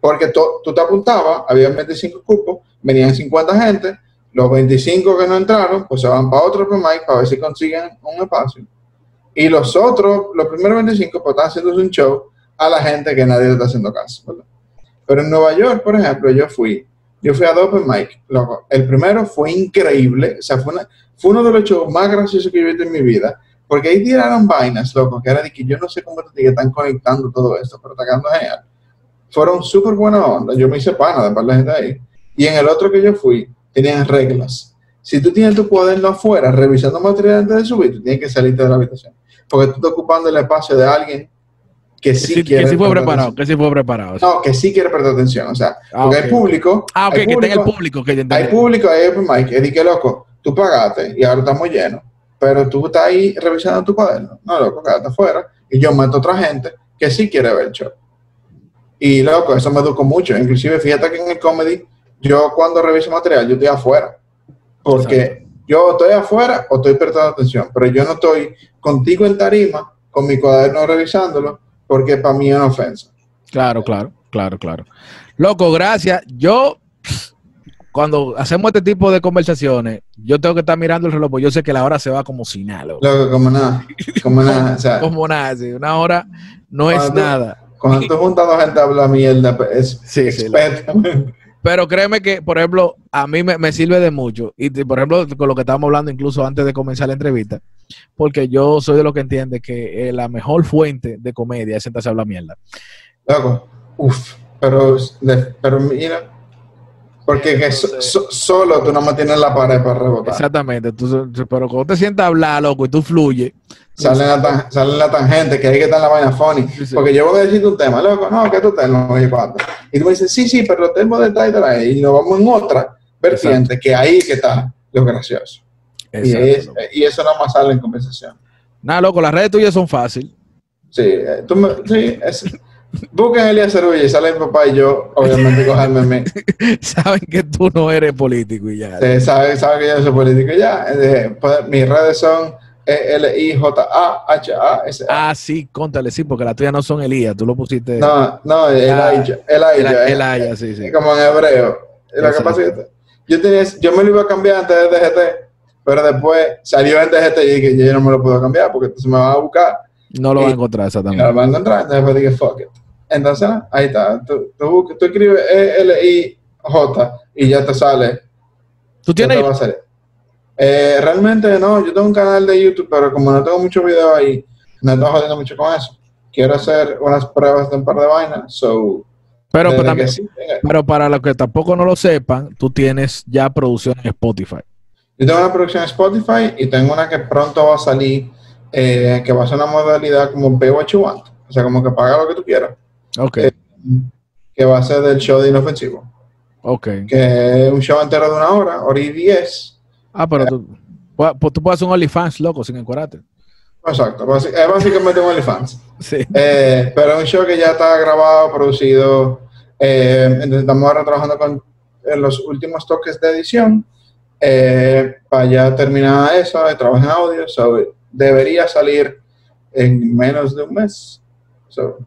Porque tú te apuntabas, había 25 cupos, venían 50 gente, los 25 que no entraron, pues se van para otro mic para ver si consiguen un espacio. Y los otros, los primeros 25, pues están haciendo un show a la gente que nadie le está haciendo caso, ¿verdad? Pero en Nueva York, por ejemplo, yo fui, yo fui a open mic, loco. El primero fue increíble, o sea, fue, fue uno de los shows más graciosos que he visto en mi vida porque ahí tiraron vainas, loco, que era de que yo no sé cómo te están conectando todo esto, pero quedando genial. Fueron súper buena onda. Yo me hice pana de par de gente ahí. Y en el otro que yo fui, tenían reglas. Si tú tienes tu cuaderno afuera revisando material antes de subir, tú tienes que salirte de la habitación. Porque tú estás ocupando el espacio de alguien que sí, quiere. Que sí fue preparado, que sí fue preparado. No, que sí quiere prestar atención. O sea, ah, porque hay público. Ah, ok, que tenga el público. Que hay público, hay open mic. Y que loco, tú pagaste y ahora estamos llenos pero tú estás ahí revisando tu cuaderno. No, loco, quédate afuera. Y yo meto a otra gente que sí quiere ver el show. Y loco, eso me educó mucho. Inclusive, fíjate que en el comedy, yo cuando reviso material, yo estoy afuera. Porque yo estoy afuera o estoy prestando atención, pero yo no estoy contigo en tarima, con mi cuaderno revisándolo, porque para mí es una ofensa. Claro, claro, claro, claro. Loco, gracias. Yo cuando hacemos este tipo de conversaciones, yo tengo que estar mirando el reloj, porque yo sé que la hora se va como si nada. Loco, como nada. Como nada. O sea, como nada, sí. Una hora no es nada. Cuando tú juntas a gente a hablar mierda, pues, es sí, Pero créeme que, por ejemplo, a mí me, sirve de mucho. Y, por ejemplo, con lo que estábamos hablando incluso antes de comenzar la entrevista, porque yo soy de lo que entiende que eh, la mejor fuente de comedia es sentarse a hablar mierda. Loco, uff, pero, pero mira, Porque que so- so- solo tú no mantienes la pared para rebotar. Exactamente. Pero cuando te sientas a hablar, loco, y tú fluyes. Sale la, tan- sale la tangente, que ahí que está en la vaina funny. Sí, sí. Porque yo voy a decirte un tema, loco, no, que tu termo, oye, cuánto. Y tú me dices, sí, sí, pero los termos de tal y tal, y nos vamos en otra vertiente, que ahí que está lo gracioso. Y, Exacto, es- y eso nada más sale en conversación. Nada, loco, las redes tuyas son fáciles. Sí, eh, tú me, sí, es, busquen a Elías Cerulla y sale mi papá y yo, obviamente, cogerme a mí. Saben que tú no eres político y ya. Sí, sabe, sabe que yo no soy político ya. eh, pues, mis redes son E L-I-J-A-H-A-S. Ah, sí, contale, sí, porque las tuyas no son Elías, tú lo pusiste. No, no, Elijah. Elijah. el eh, Aya, sí, sí. Como en hebreo. Lo que pasa es que yo, tenía, yo me lo iba a cambiar antes de DGT, pero después salió en DGT y dije, yo no me lo puedo cambiar porque entonces me van a buscar No lo y- vas a encontrar y exactamente. no lo van a encontrar. Entonces dije, fuck it. Entonces, ahí está. Tú, tú, escribes E-L-I-J y ya te sale. ¿Tú tienes te va a salir. Eh, realmente no, yo tengo un canal de YouTube, pero como no tengo muchos videos ahí, me estoy jodiendo mucho con eso. Quiero hacer unas pruebas de un par de vainas, so... Pero, pero también, sí tenga- pero para los que tampoco no lo sepan, tú tienes ya producción en Spotify. Yo tengo una producción en Spotify y tengo una que pronto va a salir, eh, que va a ser una modalidad como Pay What You Want. O sea, como que paga lo que tú quieras. Ok, Eh, Que va a ser del show de Inofensivo. ok. Que es un show entero de una hora, hora y diez. Ah, pero tú, pu- pues tú puedes hacer un OnlyFans, loco, sin encuadrarte. Exacto. Es básicamente un OnlyFans. Sí. Eh, pero es un show que ya está grabado, producido. eh, estamos ahora trabajando con en los últimos toques de edición eh, para ya terminar eso, eh, trabajo en audio. So, debería salir en menos de un mes. So,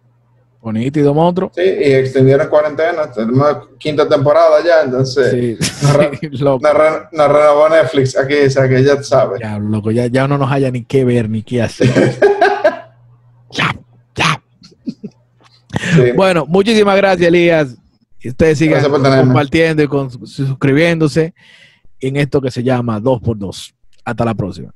Bonito, monstruo. sí, y extendieron cuarentena. Tenemos quinta temporada ya, entonces Sí, Ajá. sí, loco. nos, nos Netflix aquí, o sea que ya sabes. Ya, loco, ya, ya no haya ni qué ver ni qué hacer. ya, ya. Sí. Bueno, muchísimas gracias, Elías. Y ustedes sigan compartiendo y con- suscribiéndose en esto que se llama 2x2. Hasta la próxima.